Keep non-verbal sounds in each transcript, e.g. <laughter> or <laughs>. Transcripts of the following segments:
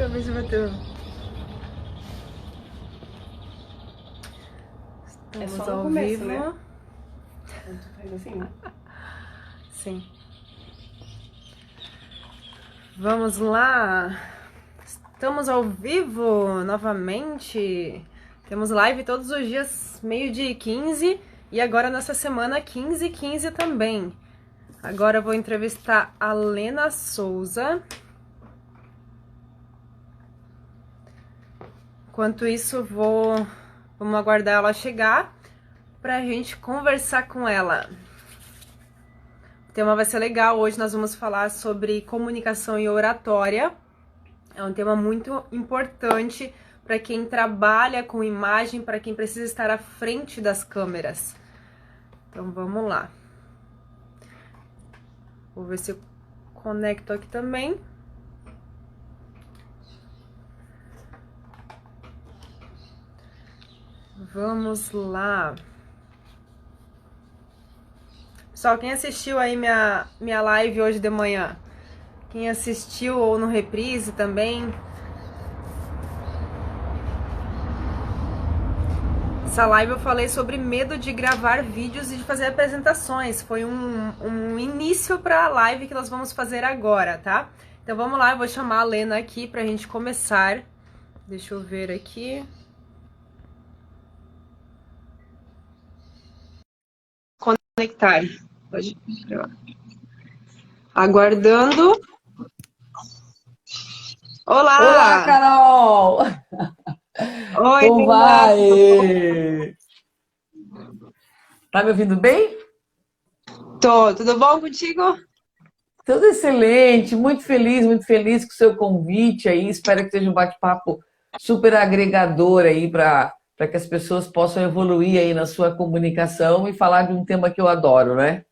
Cabeça bateu. É Estamos só no ao começo, vivo. né? Assim. <laughs> Sim. Vamos lá. Estamos ao vivo novamente. Temos live todos os dias, meio-dia e 15. E agora nessa semana, 15 e 15 também. Agora eu vou entrevistar a Lena Souza. Enquanto isso, vou vamos aguardar ela chegar pra gente conversar com ela. O tema vai ser legal. Hoje nós vamos falar sobre comunicação e oratória. É um tema muito importante para quem trabalha com imagem, para quem precisa estar à frente das câmeras. Então vamos lá. Vou ver se eu conecto aqui também. Vamos lá. Pessoal, quem assistiu aí minha, minha live hoje de manhã? Quem assistiu ou no reprise também? Essa live eu falei sobre medo de gravar vídeos e de fazer apresentações. Foi um, um início para a live que nós vamos fazer agora, tá? Então vamos lá, eu vou chamar a Lena aqui pra gente começar. Deixa eu ver aqui. Conectar. Pode. Aguardando. Olá! Olá, Carol! Oi, Como vai? Tá me ouvindo bem? Tô, tudo bom contigo? Tudo excelente, muito feliz, muito feliz com o seu convite aí. Espero que seja um bate-papo super agregador aí para para que as pessoas possam evoluir aí na sua comunicação e falar de um tema que eu adoro, né?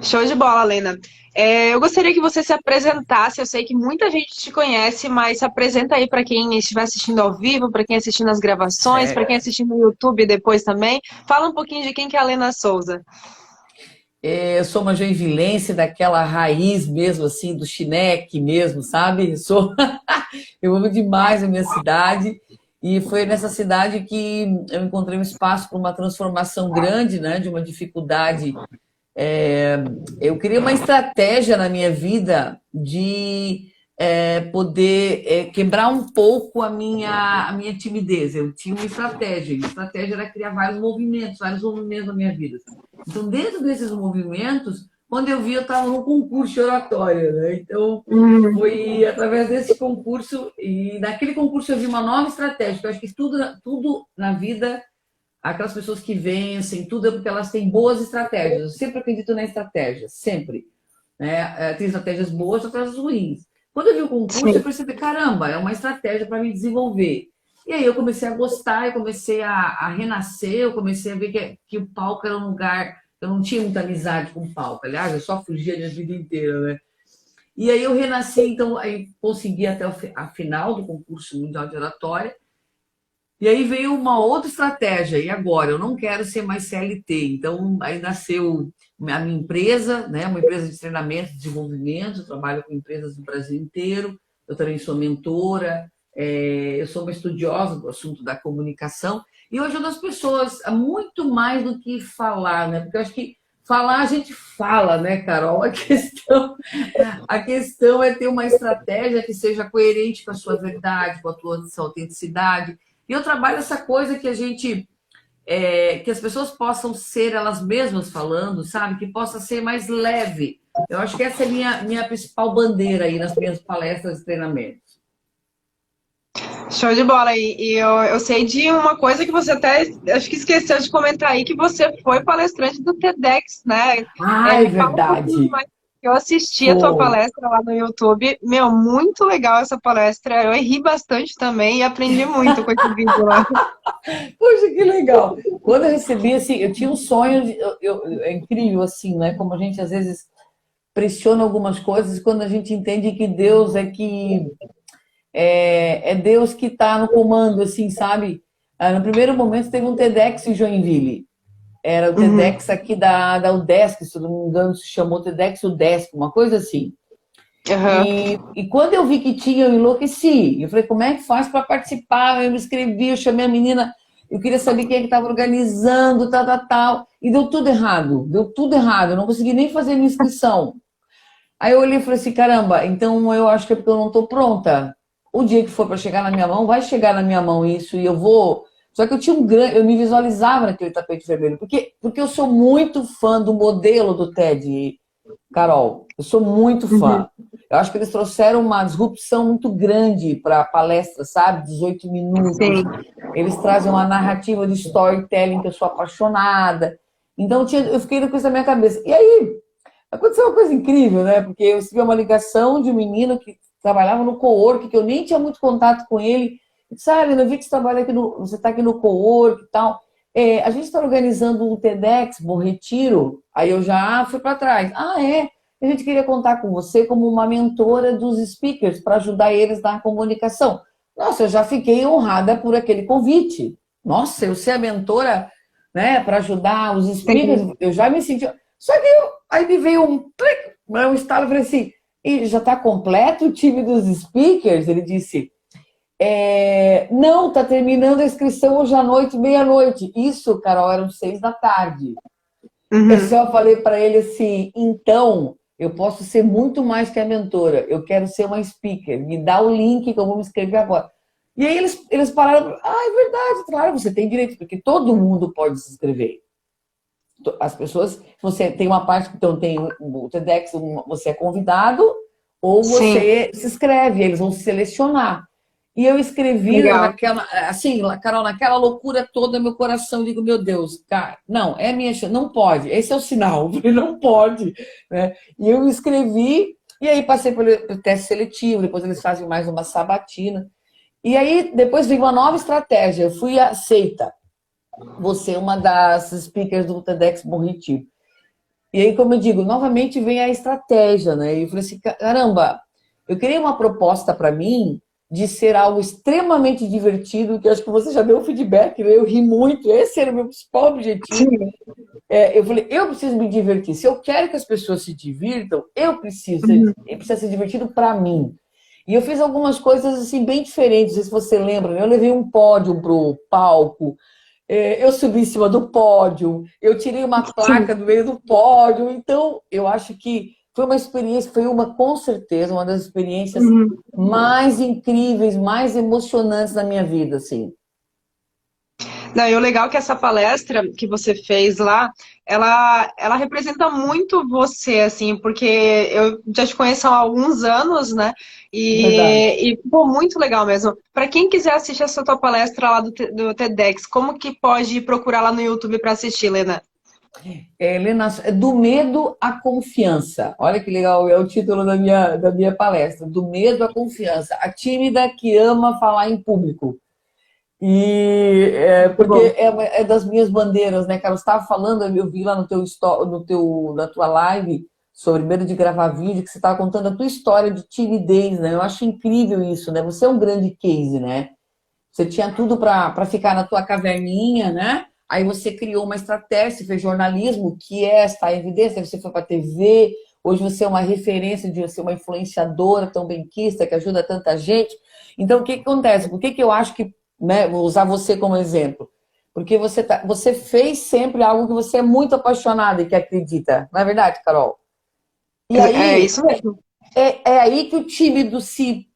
Show de bola, Lena. É, eu gostaria que você se apresentasse. Eu sei que muita gente te conhece, mas se apresenta aí para quem estiver assistindo ao vivo, para quem assistir nas gravações, É. para quem assistir no YouTube depois também. Fala um pouquinho de quem que é a Lena Souza. É, Eu sou uma joinvilense daquela raiz mesmo, assim, do chineque mesmo, sabe? Eu Sou... <laughs> Eu amo demais a minha cidade e foi nessa cidade que eu encontrei um espaço para uma transformação grande, né? De uma dificuldade. É, Eu queria uma estratégia na minha vida de é, poder é, quebrar um pouco a minha, a minha timidez. Eu tinha uma estratégia, e a estratégia era criar vários movimentos, vários movimentos na minha vida. Então, dentro desses movimentos, quando eu vi, eu estava num concurso de oratória, né? Então, foi através desse concurso, e naquele concurso eu vi uma nova estratégia, porque eu acho que tudo, tudo na vida, aquelas pessoas que vencem, tudo é porque elas têm boas estratégias. Eu sempre acredito na estratégia, sempre. Né? É, Tem estratégias boas estratégias ruins. Quando eu vi o concurso, eu percebi, caramba, é uma estratégia para me desenvolver. E aí eu comecei a gostar, eu comecei a, a renascer, eu comecei a ver que, que o palco era um lugar. Eu não tinha muita amizade com o palco, aliás, eu só fugia a minha vida inteira, né? E aí eu renasci, então, aí consegui até a final do concurso mundial de oratória. E aí veio uma outra estratégia, e agora? Eu não quero ser mais CLT. Então, aí nasceu a minha empresa, né? uma empresa de treinamento e desenvolvimento, eu trabalho com empresas do Brasil inteiro, eu também sou mentora, é, eu sou uma estudiosa do assunto da comunicação, e eu ajudo as pessoas muito mais do que falar, né? Porque eu acho que falar a gente fala, né, Carol? <laughs> A questão, a questão é ter uma estratégia que seja coerente com a sua verdade, com a tua sua autenticidade. E eu trabalho essa coisa que a gente é, que as pessoas possam ser elas mesmas falando, sabe? Que possa ser mais leve. Eu acho que essa é a minha, minha principal bandeira aí nas minhas palestras e treinamentos. Show de bola. E, e eu, eu sei de uma coisa que você até acho que esqueceu de comentar aí, que você foi palestrante do TEDx, né? Ah, é um verdade. mais. Eu assisti a tua palestra lá no YouTube. Meu, muito legal essa palestra. Eu ri bastante também e aprendi <laughs> muito com esse vídeo lá. Poxa, que legal. Quando eu recebi, assim, eu tinha um sonho, de, eu, eu- é incrível, assim, né? Como a gente às vezes pressiona algumas coisas quando a gente entende que Deus é que é, é Deus que está no comando, assim, sabe? Ah, No primeiro momento teve um TEDx em Joinville. Era o Uhum. TEDx aqui da, da UDESC, se não me engano, se chamou TEDx UDESC, uma coisa assim. Uhum. E, e, quando eu vi que tinha, eu enlouqueci. Eu falei, como é que faz para participar? Eu me inscrevi, eu chamei a menina, eu queria saber quem é que estava organizando, tal, tal, tal. E deu tudo errado, deu tudo errado. Eu não consegui nem fazer minha inscrição. Aí eu olhei e falei assim, caramba, então eu acho que é porque eu não estou pronta. O dia que for para chegar na minha mão, vai chegar na minha mão isso e eu vou. Só que eu tinha um grande, eu me visualizava naquele tapete vermelho, porque, porque eu sou muito fã do modelo do TED, Carol. Eu sou muito fã. Uhum. Eu acho que eles trouxeram uma disrupção muito grande para a palestra, sabe? 18 minutos. Sim. Eles trazem uma narrativa de storytelling que eu sou apaixonada. Então eu, tinha, eu fiquei com isso na minha cabeça. E aí, aconteceu uma coisa incrível, né? Porque eu recebi uma ligação de um menino que trabalhava no co-work, que eu nem tinha muito contato com ele. E disse, ah, eu vi que você trabalha aqui no, você está aqui no co-work e tal. É, a gente está organizando um TEDx, Bom Retiro. Aí eu já fui para trás. Ah, é? A gente queria contar com você como uma mentora dos speakers para ajudar eles na comunicação. Nossa, eu já fiquei honrada por aquele convite. Nossa, eu ser a mentora né, para ajudar os speakers, eu já me senti. Só que eu, aí me veio um, um estalo e falei assim: e já está completo o time dos speakers? Ele disse: é, não, está terminando a inscrição hoje à noite, meia-noite. Isso, Carol, eram seis da tarde. Uhum. Eu só falei para ele assim: então, eu posso ser muito mais que a mentora. Eu quero ser uma speaker. Me dá o link que eu vou me inscrever agora. E aí eles, eles pararam. Ah, é verdade, claro, você tem direito, porque todo mundo pode se inscrever. As pessoas, você tem uma parte que então tem o TEDx, você é convidado, ou você Sim. se inscreve, eles vão selecionar. E eu escrevi Legal. naquela, assim, Carol, naquela loucura toda, meu coração, digo, meu Deus, cara, não, é minha chance, não pode, esse é o sinal, <laughs> não pode. Né? E eu escrevi, e aí passei pelo teste seletivo, depois eles fazem mais uma sabatina. E aí, depois veio uma nova estratégia, eu fui aceita. Você é uma das speakers do TEDx Morritivo. E aí, como eu digo, novamente vem a estratégia, né? E eu falei assim, caramba, eu queria uma proposta para mim de ser algo extremamente divertido, que acho que você já deu feedback, né? eu ri muito, esse era o meu principal objetivo. É, eu falei, eu preciso me divertir. Se eu quero que as pessoas se divirtam, eu preciso, uhum. ele precisa ser divertido para mim. E eu fiz algumas coisas assim bem diferentes, não sei se você lembra, né? eu levei um pódio pro palco, eu subi em cima do pódio, eu tirei uma placa do meio do pódio, então eu acho que foi uma experiência, foi uma, com certeza, uma das experiências uhum. mais incríveis, mais emocionantes da minha vida, assim. Não, e o legal é que essa palestra que você fez lá, ela, ela representa muito você, assim, porque eu já te conheço há alguns anos, né? E, e ficou muito legal mesmo. Para quem quiser assistir essa tua palestra lá do, do TEDx, como que pode procurar lá no YouTube para assistir, Lena? É, Helena, é do medo à confiança. Olha que legal, é o título da minha, da minha palestra. Do medo à confiança. A tímida que ama falar em público. E é, porque é, é, das minhas bandeiras, né, cara? Eu estava falando, eu vi lá no teu, no teu, na tua live sobre medo de gravar vídeo, que você estava contando a tua história de timidez, né? Eu acho incrível isso, né? Você é um grande case, né? Você tinha tudo para ficar na tua caverninha, né? Aí você criou uma estratégia, fez jornalismo, que é esta evidência, você foi para a TV, hoje você é uma referência de ser uma influenciadora tão benquista, que ajuda tanta gente. Então, o que, que acontece? Por que, que eu acho que, né, vou usar você como exemplo? Porque você, tá, você fez sempre algo que você é muito apaixonada e que acredita. Não é verdade, Carol? E aí, é isso mesmo. É, é aí que o tímido se,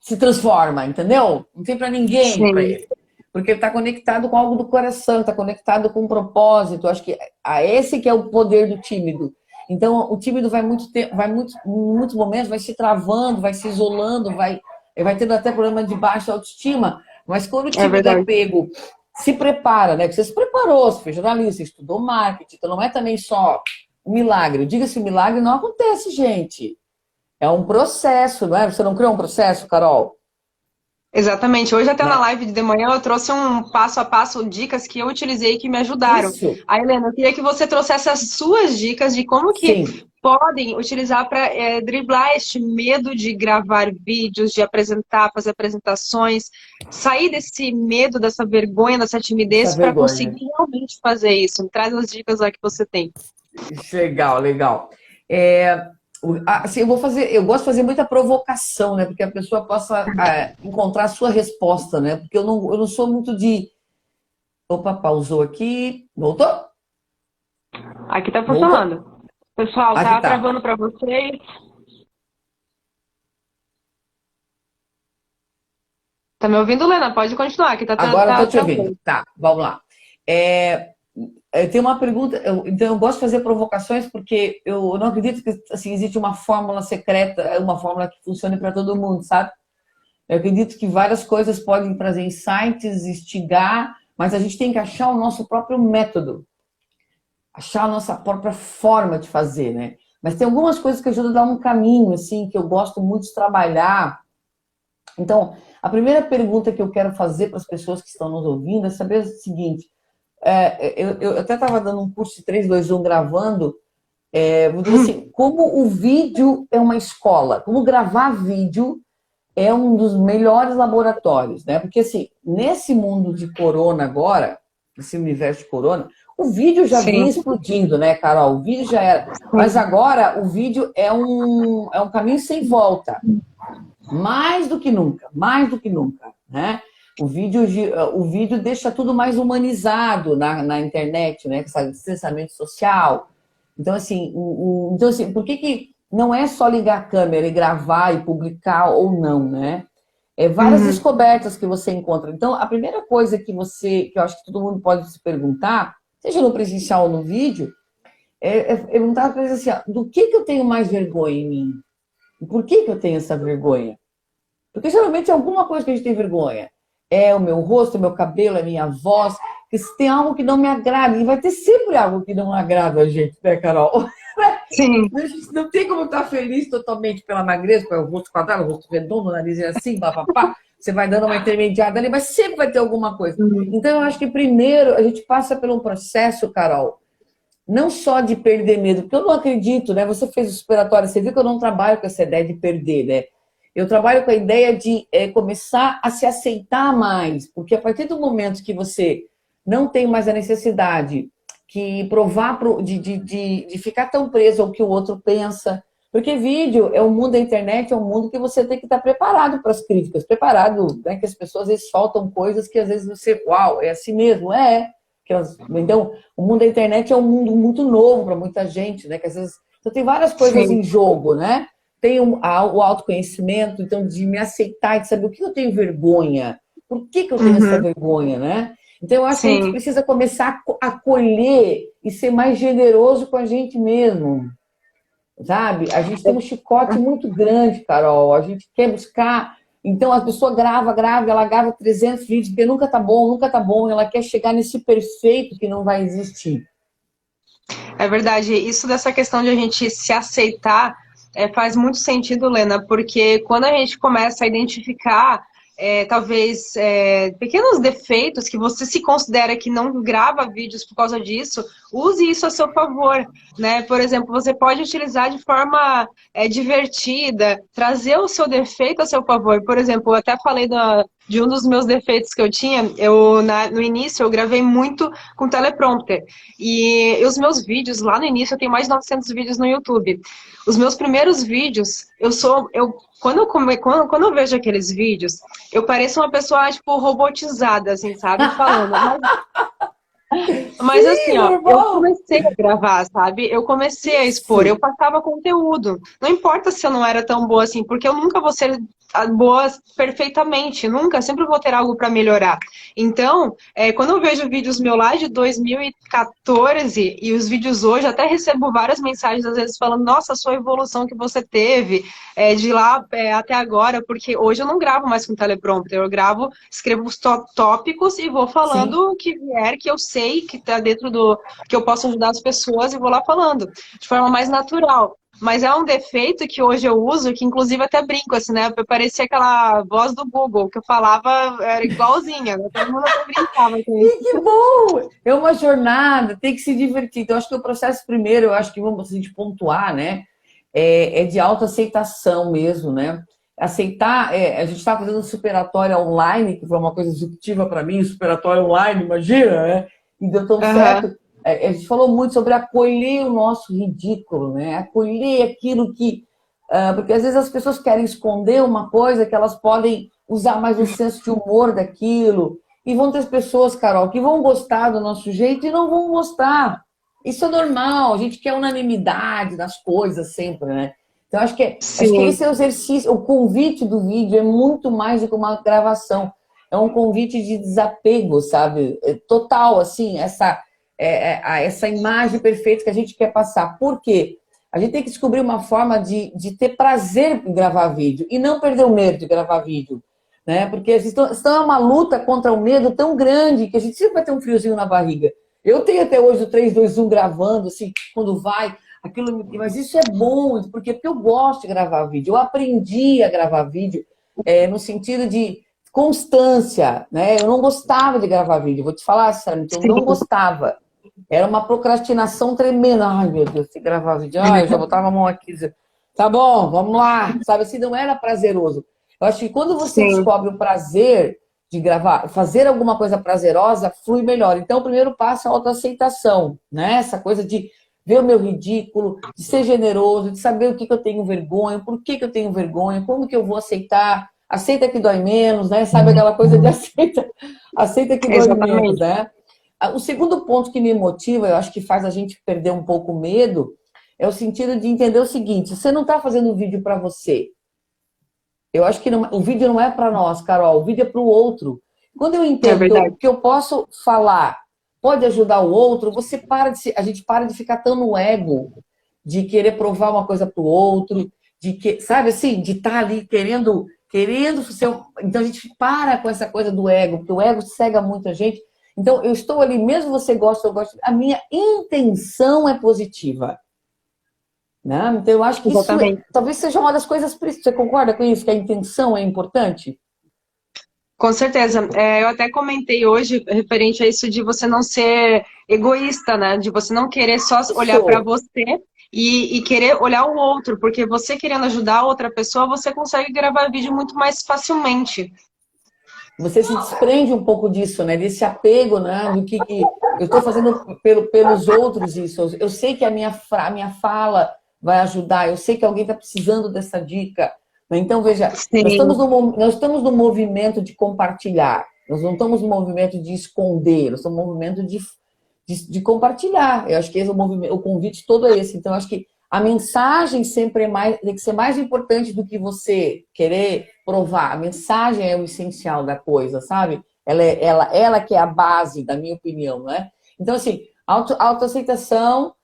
se transforma, entendeu? Não tem para ninguém para ele porque ele está conectado com algo do coração, está conectado com um propósito. Acho que a esse que é o poder do tímido. Então, o tímido vai muito tempo, vai muito, em muitos momentos vai se travando, vai se isolando, vai, vai tendo até problema de baixa autoestima. Mas quando o é tímido é, é pego, se prepara, né? Você se preparou, você fez jornalista, estudou marketing, então não é também só um milagre. Diga-se, o milagre não acontece, gente. É um processo, não é? Você não criou um processo, Carol? Exatamente. Hoje até na live de manhã eu trouxe um passo a passo, dicas que eu utilizei que me ajudaram. Isso. A Helena, eu queria que você trouxesse as suas dicas de como que Sim. podem utilizar para é, driblar este medo de gravar vídeos, de apresentar, fazer apresentações, sair desse medo, dessa vergonha, dessa timidez para conseguir realmente fazer isso. Traz as dicas lá que você tem. Legal, legal. É, assim, eu vou fazer, eu gosto de fazer muita provocação, né? Porque a pessoa possa é, encontrar a sua resposta, né? Porque eu não, eu não sou muito de. Opa, pausou aqui. Voltou? Aqui tá funcionando. Voltou? Pessoal, tá, tá travando para vocês. Tá me ouvindo, Lena? Pode continuar, que tá Agora tá, eu tô te ouvindo. Tá, vamos lá. É, eu tenho uma pergunta, eu, então eu gosto de fazer provocações porque eu não acredito que assim, existe uma fórmula secreta, uma fórmula que funcione para todo mundo, sabe? Eu acredito que várias coisas podem trazer insights, instigar, mas a gente tem que achar o nosso próprio método, achar a nossa própria forma de fazer, né? Mas tem algumas coisas que ajudam a dar um caminho, assim, que eu gosto muito de trabalhar. Então, a primeira pergunta que eu quero fazer para as pessoas que estão nos ouvindo é saber o seguinte: é, eu, eu, até estava dando um curso de 3, 2, 1 gravando. É, assim, <laughs> como o vídeo é uma escola, como gravar vídeo é um dos melhores laboratórios, né? Porque assim, nesse mundo de corona agora, nesse universo de corona, o vídeo já Sim. vinha explodindo, né, Carol? O vídeo já era. Mas agora o vídeo é um, é um caminho sem volta. Mais do que nunca, mais do que nunca, né? O vídeo, o vídeo deixa tudo mais humanizado na, na internet, né? Esse distanciamento social. Então, assim, o, o, então, assim, por que, que não é só ligar a câmera e gravar e publicar ou não, né? É várias uhum. descobertas que você encontra. Então, a primeira coisa que você, que eu acho que todo mundo pode se perguntar, seja no presencial ou no vídeo, é, é perguntar para eles assim, ó, do que, que eu tenho mais vergonha em mim? E por que, que eu tenho essa vergonha? Porque geralmente é alguma coisa que a gente tem vergonha é o meu rosto, é o meu cabelo, é a minha voz. Porque se tem algo que não me agrada, e vai ter sempre algo que não agrada a gente, né, Carol? <laughs> Sim. A gente não tem como estar feliz totalmente pela magreza, pelo rosto quadrado, o rosto redondo, o nariz é assim, papapá. Você vai dando uma intermediada ali, mas sempre vai ter alguma coisa. Uhum. Então, eu acho que primeiro a gente passa por um processo, Carol, não só de perder medo, porque eu não acredito, né? Você fez o superatório, você viu que eu não trabalho com essa ideia de perder, né? Eu trabalho com a ideia de é, começar a se aceitar mais, porque a partir do momento que você não tem mais a necessidade que provar pro, de, de, de, de, ficar tão preso ao que o outro pensa. Porque vídeo é o mundo da internet, é um mundo que você tem que estar preparado para as críticas, preparado, né? Que as pessoas às vezes soltam coisas que às vezes você, uau, é assim mesmo, é. Elas, então, o mundo da internet é um mundo muito novo para muita gente, né? Que às vezes então, tem várias coisas Sim. em jogo, né? Tenho o autoconhecimento, então, de me aceitar, de saber o que eu tenho vergonha, por que, que eu tenho uhum. essa vergonha, né? Então, eu acho Sim. que a gente precisa começar a acolher e ser mais generoso com a gente mesmo. Sabe? A gente tem um chicote muito grande, Carol. A gente quer buscar. Então, a pessoa grava, grava, ela grava 300 vídeos, porque nunca tá bom, nunca tá bom. Ela quer chegar nesse perfeito que não vai existir. É verdade. Isso dessa questão de a gente se aceitar é, faz muito sentido, Lena, porque quando a gente começa a identificar é, talvez é, pequenos defeitos que você se considera que não grava vídeos por causa disso, use isso a seu favor, né? Por exemplo, você pode utilizar de forma é, divertida, trazer o seu defeito a seu favor. Por exemplo, eu até falei da, de um dos meus defeitos que eu tinha, eu na, no início eu gravei muito com teleprompter. E os meus vídeos, lá no início, eu tenho mais de 900 vídeos no YouTube. Os meus primeiros vídeos, eu sou, eu quando eu, quando, quando eu vejo aqueles vídeos, eu pareço uma pessoa, tipo, robotizada, assim, sabe? Falando. Mas, <laughs> mas Sim, assim, ó, eu comecei a gravar, sabe? Eu comecei a expor, eu passava conteúdo. Não importa se eu não era tão boa assim, porque eu nunca vou ser boas perfeitamente, nunca, sempre vou ter algo para melhorar. Então, é, quando eu vejo vídeos meu lá de 2014 e os vídeos hoje, até recebo várias mensagens às vezes falando, nossa, a sua evolução que você teve é, de lá é, até agora, porque hoje eu não gravo mais com teleprompter, eu gravo, escrevo os tópicos e vou falando Sim. o que vier, que eu sei que está dentro do que eu posso ajudar as pessoas e vou lá falando de forma mais natural. Mas é um defeito que hoje eu uso, que inclusive até brinco, assim, né? Parecia aquela voz do Google, que eu falava, era igualzinha, né? Todo mundo brincava com isso. <laughs> Que bom! É uma jornada, tem que se divertir. Então, acho que o processo primeiro, eu acho que vamos a gente pontuar, né? É, é de autoaceitação mesmo, né? Aceitar, é, a gente estava fazendo um superatório online, que foi uma coisa disruptiva para mim, superatório online, imagina, né? E deu tão uhum. certo é, a gente falou muito sobre acolher o nosso ridículo, né? Acolher aquilo que. Uh, porque às vezes as pessoas querem esconder uma coisa que elas podem usar mais o senso de humor daquilo. E vão ter pessoas, Carol, que vão gostar do nosso jeito e não vão gostar. Isso é normal, a gente quer unanimidade nas coisas sempre, né? Então, acho que, é, acho que esse é o exercício, o convite do vídeo é muito mais do que uma gravação. É um convite de desapego, sabe? É total, assim, essa, é, é, essa imagem perfeita que a gente quer passar. Por quê? A gente tem que descobrir uma forma de, de ter prazer em gravar vídeo e não perder o medo de gravar vídeo né? Porque estão, estão uma luta contra o medo tão grande que a gente sempre vai ter um friozinho na barriga. Eu tenho até hoje o 3, 2, 1 gravando, assim, quando vai, aquilo, mas isso é bom, porque, porque eu gosto de gravar vídeo. Eu aprendi a gravar vídeo é, no sentido de constância, né? Eu não gostava de gravar vídeo, vou te falar, sério, eu não gostava. Era uma procrastinação tremenda. Ai, meu Deus, se gravar vídeo. Ai, eu já botava a mão aqui. Tá bom, vamos lá. Sabe assim, não era prazeroso. Eu acho que quando você Sim. descobre o prazer de gravar, fazer alguma coisa prazerosa, flui melhor. Então, o primeiro passo é a autoaceitação, né? Essa coisa de ver o meu ridículo, de ser generoso, de saber o que, que eu tenho vergonha, por que, que eu tenho vergonha, como que eu vou aceitar, aceita que dói menos, né? Sabe aquela coisa de <laughs> aceita, aceita que dói Exatamente. menos, né? Ah, o segundo ponto que me motiva, eu acho que faz a gente perder um pouco o medo, é o sentido de entender o seguinte: você não está fazendo um vídeo para você, eu acho que não, o vídeo não é para nós, Carol, o vídeo é para o outro. Quando eu entendo é que, eu, que eu posso falar, pode ajudar o outro, você para de a gente para de ficar tão no ego, de querer provar uma coisa para o outro, de que, sabe assim, de estar tá ali querendo, querendo ser. Então a gente para com essa coisa do ego, porque o ego cega muita gente. Então eu estou ali, mesmo você gosta, eu gosto, a minha intenção é positiva. Né? Então, eu acho que isso é, talvez seja uma das coisas. Você concorda com isso? Que a intenção é importante? Com certeza. É, eu até comentei hoje referente a isso de você não ser egoísta, né? De você não querer só olhar para você e, e, querer olhar o outro, porque você querendo ajudar outra pessoa, você consegue gravar vídeo muito mais facilmente. Você se desprende um pouco disso, né? Desse apego, né? Do que, que eu estou fazendo pelo, pelos outros isso. Eu sei que a minha, a minha fala vai ajudar. Eu sei que alguém está precisando dessa dica. Né? Então, veja, nós estamos, no, nós estamos no movimento de compartilhar. Nós não estamos no movimento de esconder, nós estamos no movimento de, de, de compartilhar. Eu acho que esse é o, o convite todo é esse. Então, acho que a mensagem sempre é mais, tem que ser mais importante do que você querer provar. A mensagem é o essencial da coisa, sabe? Ela, é, ela, ela que é a base, da minha opinião, né? Então, assim, auto, autoaceitação,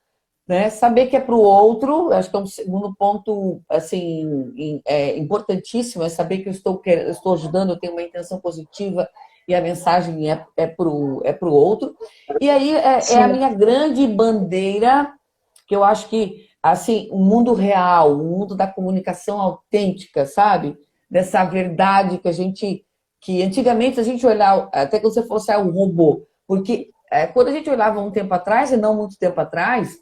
né? Saber que é para o outro, acho que é um segundo ponto assim é importantíssimo, é saber que eu estou, eu estou ajudando, eu tenho uma intenção positiva e a mensagem é, é para o é pro outro. E aí é, é, a minha grande bandeira, que eu acho que assim, o mundo real, o mundo da comunicação autêntica, sabe? Dessa verdade que a gente. Que antigamente a gente olhava, até que você fosse um robô, porque é, quando a gente olhava um tempo atrás, e não muito tempo atrás,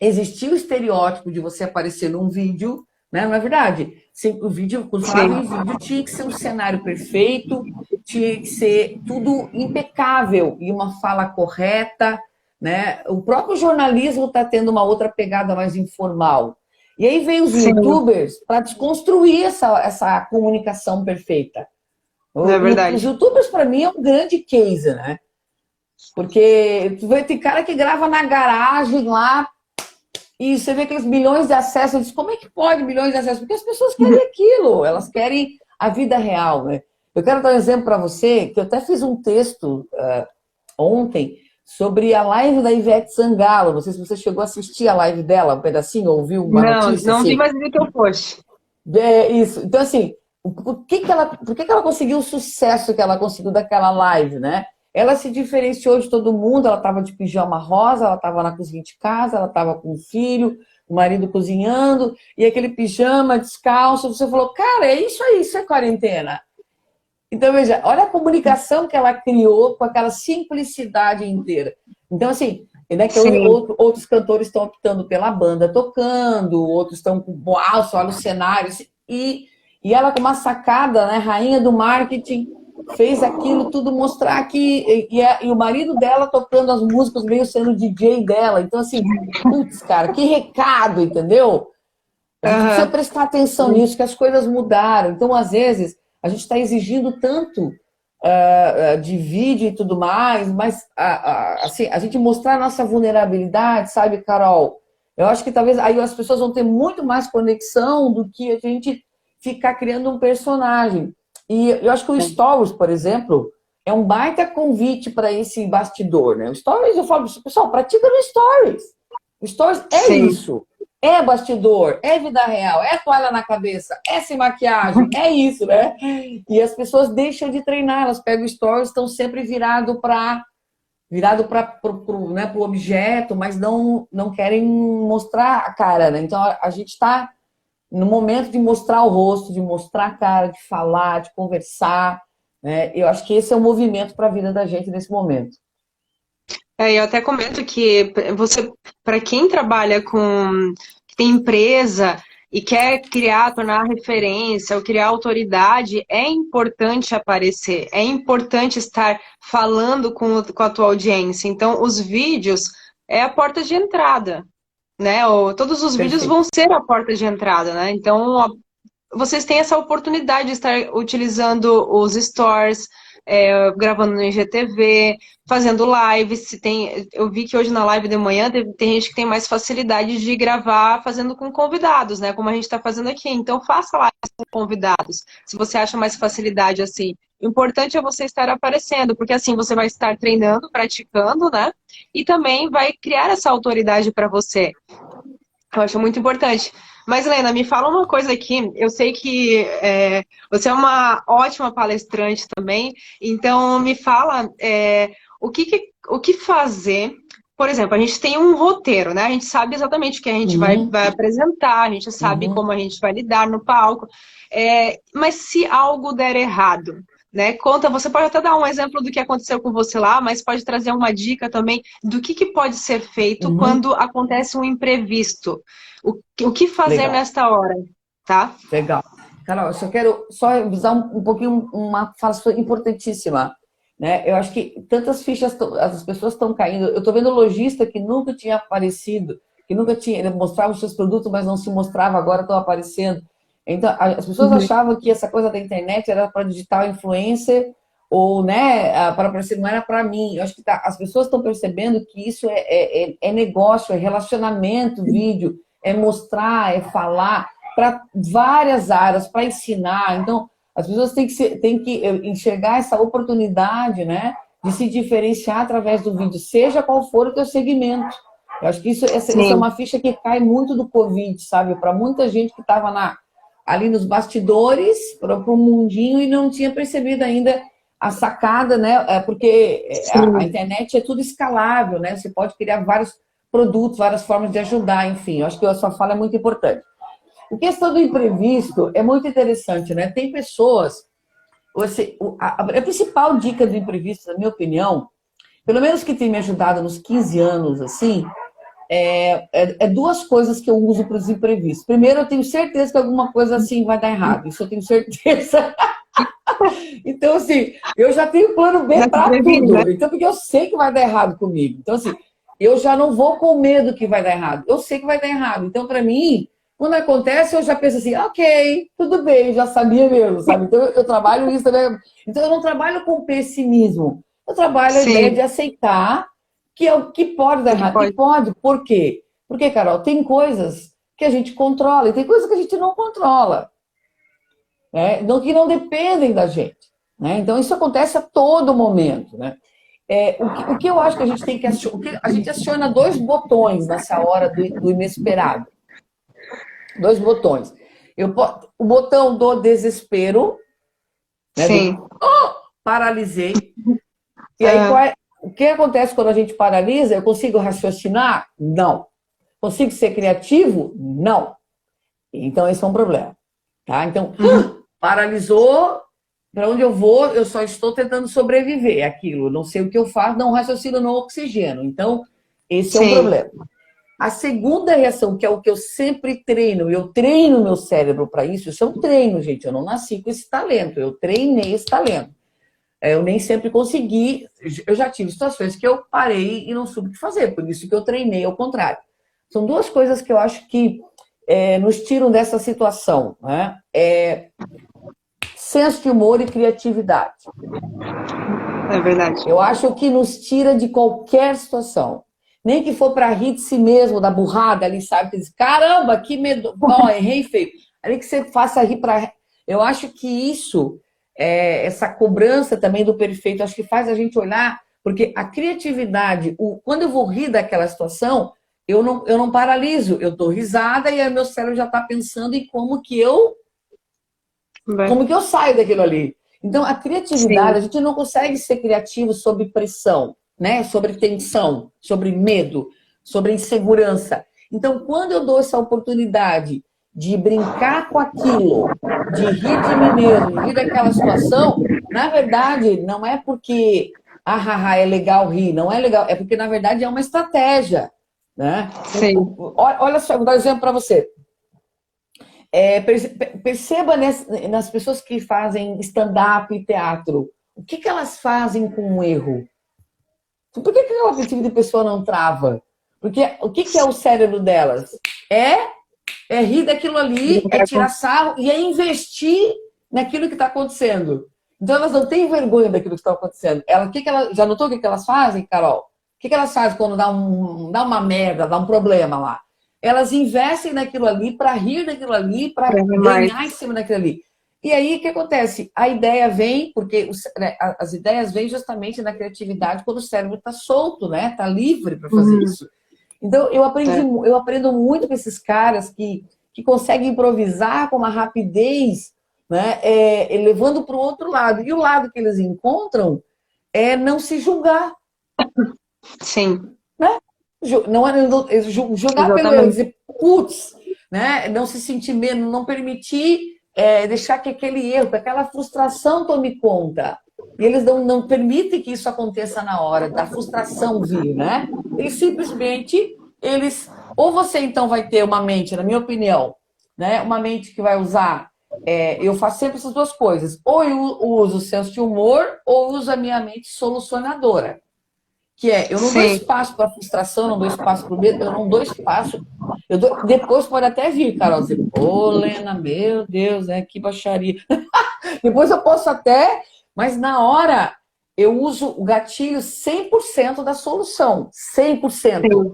existia o estereótipo de você aparecer num vídeo, né? Não é verdade? O vídeo, quando falava em vídeo, tinha que ser um cenário perfeito, tinha que ser tudo impecável e uma fala correta, né? O próprio jornalismo está tendo uma outra pegada mais informal. E aí vem os Sim. youtubers para desconstruir essa, essa comunicação perfeita. É verdade. Os youtubers, para mim, é um grande case, né? Porque tem cara que grava na garagem lá, e você vê aqueles milhões de acessos, diz, como é que pode milhões de acessos? Porque as pessoas querem aquilo, elas querem a vida real, né? Eu quero dar um exemplo para você, que eu até fiz um texto uh, ontem sobre a live da Ivete Sangalo. Não sei se você chegou a assistir a live dela, um pedacinho, ouviu uma não, notícia. Não, não vi, mas vi que eu fosse. É, isso. Então, assim, por que, que, ela, por que, que ela conseguiu o sucesso que ela conseguiu daquela live, né? Ela se diferenciou de todo mundo, ela estava de pijama rosa, ela estava na cozinha de casa, ela estava com o filho, o marido cozinhando, e aquele pijama descalço, você falou, cara, é isso aí, isso é quarentena. Então, veja, olha a comunicação que ela criou com aquela simplicidade inteira. Então, assim, né, que outro, outros cantores estão optando pela banda tocando, outros estão com boalço, olha os cenários, e, e ela com uma sacada, né, rainha do marketing, fez aquilo tudo mostrar que. E, e, e, o marido dela tocando as músicas, meio sendo DJ dela. Então, assim, putz, cara, que recado, entendeu? A gente uhum. precisa prestar atenção nisso, que as coisas mudaram. Então, às vezes, a gente está exigindo tanto uh, de vídeo e tudo mais, mas uh, assim, a gente mostrar a nossa vulnerabilidade, sabe, Carol? Eu acho que talvez aí as pessoas vão ter muito mais conexão do que a gente ficar criando um personagem. E eu acho que o Stories, por exemplo, é um baita convite para esse bastidor, né? O Stories, eu falo, pessoal, pratica no Stories. O Stories é Sim. isso. É bastidor, é vida real, é toalha na cabeça, é sem maquiagem, é isso, né? E as pessoas deixam de treinar, elas pegam stories, estão sempre virado para virado para o né, objeto, mas não, não querem mostrar a cara, né? Então a, a gente está no momento de mostrar o rosto, de mostrar a cara, de falar, de conversar. Né? Eu acho que esse é o movimento para a vida da gente nesse momento. É, eu até comento que você, para quem trabalha com tem empresa e quer criar, tornar referência ou criar autoridade, é importante aparecer, é importante estar falando com, com a tua audiência. Então, os vídeos é a porta de entrada, né? Ou, todos os Perfeito. vídeos vão ser a porta de entrada, né? Então, a, vocês têm essa oportunidade de estar utilizando os stores, é, gravando no IGTV, fazendo lives. Se tem, eu vi que hoje na live de manhã tem, tem gente que tem mais facilidade de gravar fazendo com convidados, né? Como a gente está fazendo aqui. Então faça lives com convidados. Se você acha mais facilidade assim. O importante é você estar aparecendo, porque assim você vai estar treinando, praticando, né? E também vai criar essa autoridade para você. Eu acho muito importante. Mas, Helena, me fala uma coisa aqui. Eu sei que é, você é uma ótima palestrante também, então me fala é, o, que, que, o que fazer. Por exemplo, a gente tem um roteiro, né? A gente sabe exatamente o que a gente uhum. vai, vai apresentar, a gente sabe uhum. como a gente vai lidar no palco. É, mas se algo der errado, né? Conta, você pode até dar um exemplo do que aconteceu com você lá, mas pode trazer uma dica também do que, que pode ser feito uhum. quando acontece um imprevisto. O, o que fazer Legal. nesta hora, tá? Legal. Carol, eu só quero só avisar um, um pouquinho uma fala importantíssima. Né? Eu acho que tantas fichas, as pessoas estão caindo. Eu estou vendo lojista que nunca tinha aparecido, que nunca tinha, ele mostrava os seus produtos, mas não se mostrava, agora estão aparecendo. Então, as pessoas uhum. achavam que essa coisa da internet era para digital influencer ou, né, para aparecer, não era para mim. Eu acho que tá, as pessoas estão percebendo que isso é, é, é, é negócio, é relacionamento, vídeo é mostrar, é falar para várias áreas, para ensinar. Então, as pessoas têm que, têm que enxergar essa oportunidade, né? De se diferenciar através do vídeo, seja qual for o teu segmento. Eu acho que isso, essa, isso é uma ficha que cai muito do Covid, sabe? Para muita gente que estava ali nos bastidores, para o mundinho, e não tinha percebido ainda a sacada, né? É porque a, a, internet é tudo escalável, né? Você pode criar vários produtos, várias formas de ajudar, enfim. Eu acho que a sua fala é muito importante. A questão do imprevisto é muito interessante, né? Tem pessoas. Você, a, a principal dica do imprevisto, na minha opinião, pelo menos que tem me ajudado nos 15 anos, assim, é, é, é duas coisas que eu uso para os imprevistos. Primeiro, eu tenho certeza que alguma coisa assim vai dar errado. Isso eu tenho certeza. <laughs> então, assim, eu já tenho plano B para tudo. Né? Então, porque eu sei que vai dar errado comigo. Então, assim, eu já não vou com medo que vai dar errado. Eu sei que vai dar errado. Então, para mim, quando acontece, eu já penso assim, ok, tudo bem, já sabia mesmo, sabe? Então, eu trabalho isso também. Então, eu não trabalho com pessimismo. Eu trabalho Sim. a ideia de aceitar que, é o que pode dar errado. Pode. E pode. Por quê? Porque, Carol, tem coisas que a gente controla e tem coisas que a gente não controla. Né? Que não dependem da gente. Né? Então, isso acontece a todo momento. Né? É, o, que, o, que, eu acho que a gente tem que acionar, a gente aciona dois botões nessa hora do, do inesperado. Dois botões. Eu, o botão do desespero. Né, Sim. Do, oh, paralisei. E aí, é, o que acontece quando a gente paralisa? Eu consigo raciocinar? Não. Consigo ser criativo? Não. Então, esse é um problema. Tá? Então, uhum. paralisou, para onde eu vou, eu só estou tentando sobreviver aquilo. Não sei o que eu faço, não raciocino no oxigênio. Então, esse Sim. é o problema. A segunda reação, que é o que eu sempre treino, eu treino meu cérebro para isso, isso é um treino, gente. Eu não nasci com esse talento, eu treinei esse talento. É, eu nem sempre consegui. Eu já tive situações que eu parei e não soube o que fazer, por isso que eu treinei ao contrário. São duas coisas que eu acho que é, nos tiram dessa situação. Né? É, senso de humor e criatividade. É verdade. Eu acho que nos tira de qualquer situação. Nem que for para rir de si mesmo, da burrada ali, sabe? Que diz, caramba, que medo. Ó, errei feio. Ali que você faça rir para. Eu acho que isso, é, essa cobrança também do perfeito, acho que faz a gente olhar, porque a criatividade, o, quando eu vou rir daquela situação, eu não, eu não paraliso, eu dou risada e aí meu cérebro já está pensando em como que eu como que eu saio daquilo ali. Então, a criatividade, Sim. a gente não consegue ser criativo sob pressão, né? Sobre tensão, sobre medo, sobre insegurança. Então, quando eu dou essa oportunidade de brincar com aquilo, de rir de mim mesmo, rir daquela situação, na verdade, não é porque ah, ah, ah, é legal rir, não é legal, é porque na verdade é uma estratégia. Né? Sim. Olha só, vou dar um exemplo para você. É, perceba nas pessoas que fazem stand-up e teatro, o que, que elas fazem com o erro? Por que, que aquela tipo de pessoa não trava? Porque o que, que é o cérebro delas? É, é rir daquilo ali, é tirar sarro e é investir naquilo que está acontecendo. Então elas não têm vergonha daquilo que está acontecendo. Ela, que que ela, já notou o que, que elas fazem, Carol? O que, que elas fazem quando dá, um, dá uma merda, dá um problema lá? Elas investem naquilo ali para rir daquilo ali, para ganhar em cima daquilo ali. E aí o que acontece? A ideia vem, porque né, as ideias vêm justamente na criatividade quando o cérebro está solto, né? Está livre para fazer uhum. isso. Então eu aprendi, é. eu aprendo muito com esses caras que, que conseguem improvisar com uma rapidez, né? É, levando para o outro lado. E o lado que eles encontram é não se julgar. Sim. Né? Não é julgar pelo erro, dizer, putz, né? não se sentir menos, não permitir é, deixar que aquele erro, que aquela frustração tome conta. E eles não, não permitem que isso aconteça na hora, da frustração vir, né? Eles simplesmente, eles... Ou você, então, vai ter uma mente, na minha opinião, né? Uma mente que vai usar... É, eu faço sempre essas duas coisas. Ou eu uso o senso de humor, ou uso a minha mente solucionadora que é eu não Sim. dou espaço para frustração, não dou espaço para o medo, eu não dou espaço. Eu dou, depois pode até vir, Carol, dizer, ô, Lena, meu Deus, né, que baixaria. <laughs> depois eu posso até, mas na hora eu uso o gatilho 100% da solução, 100%.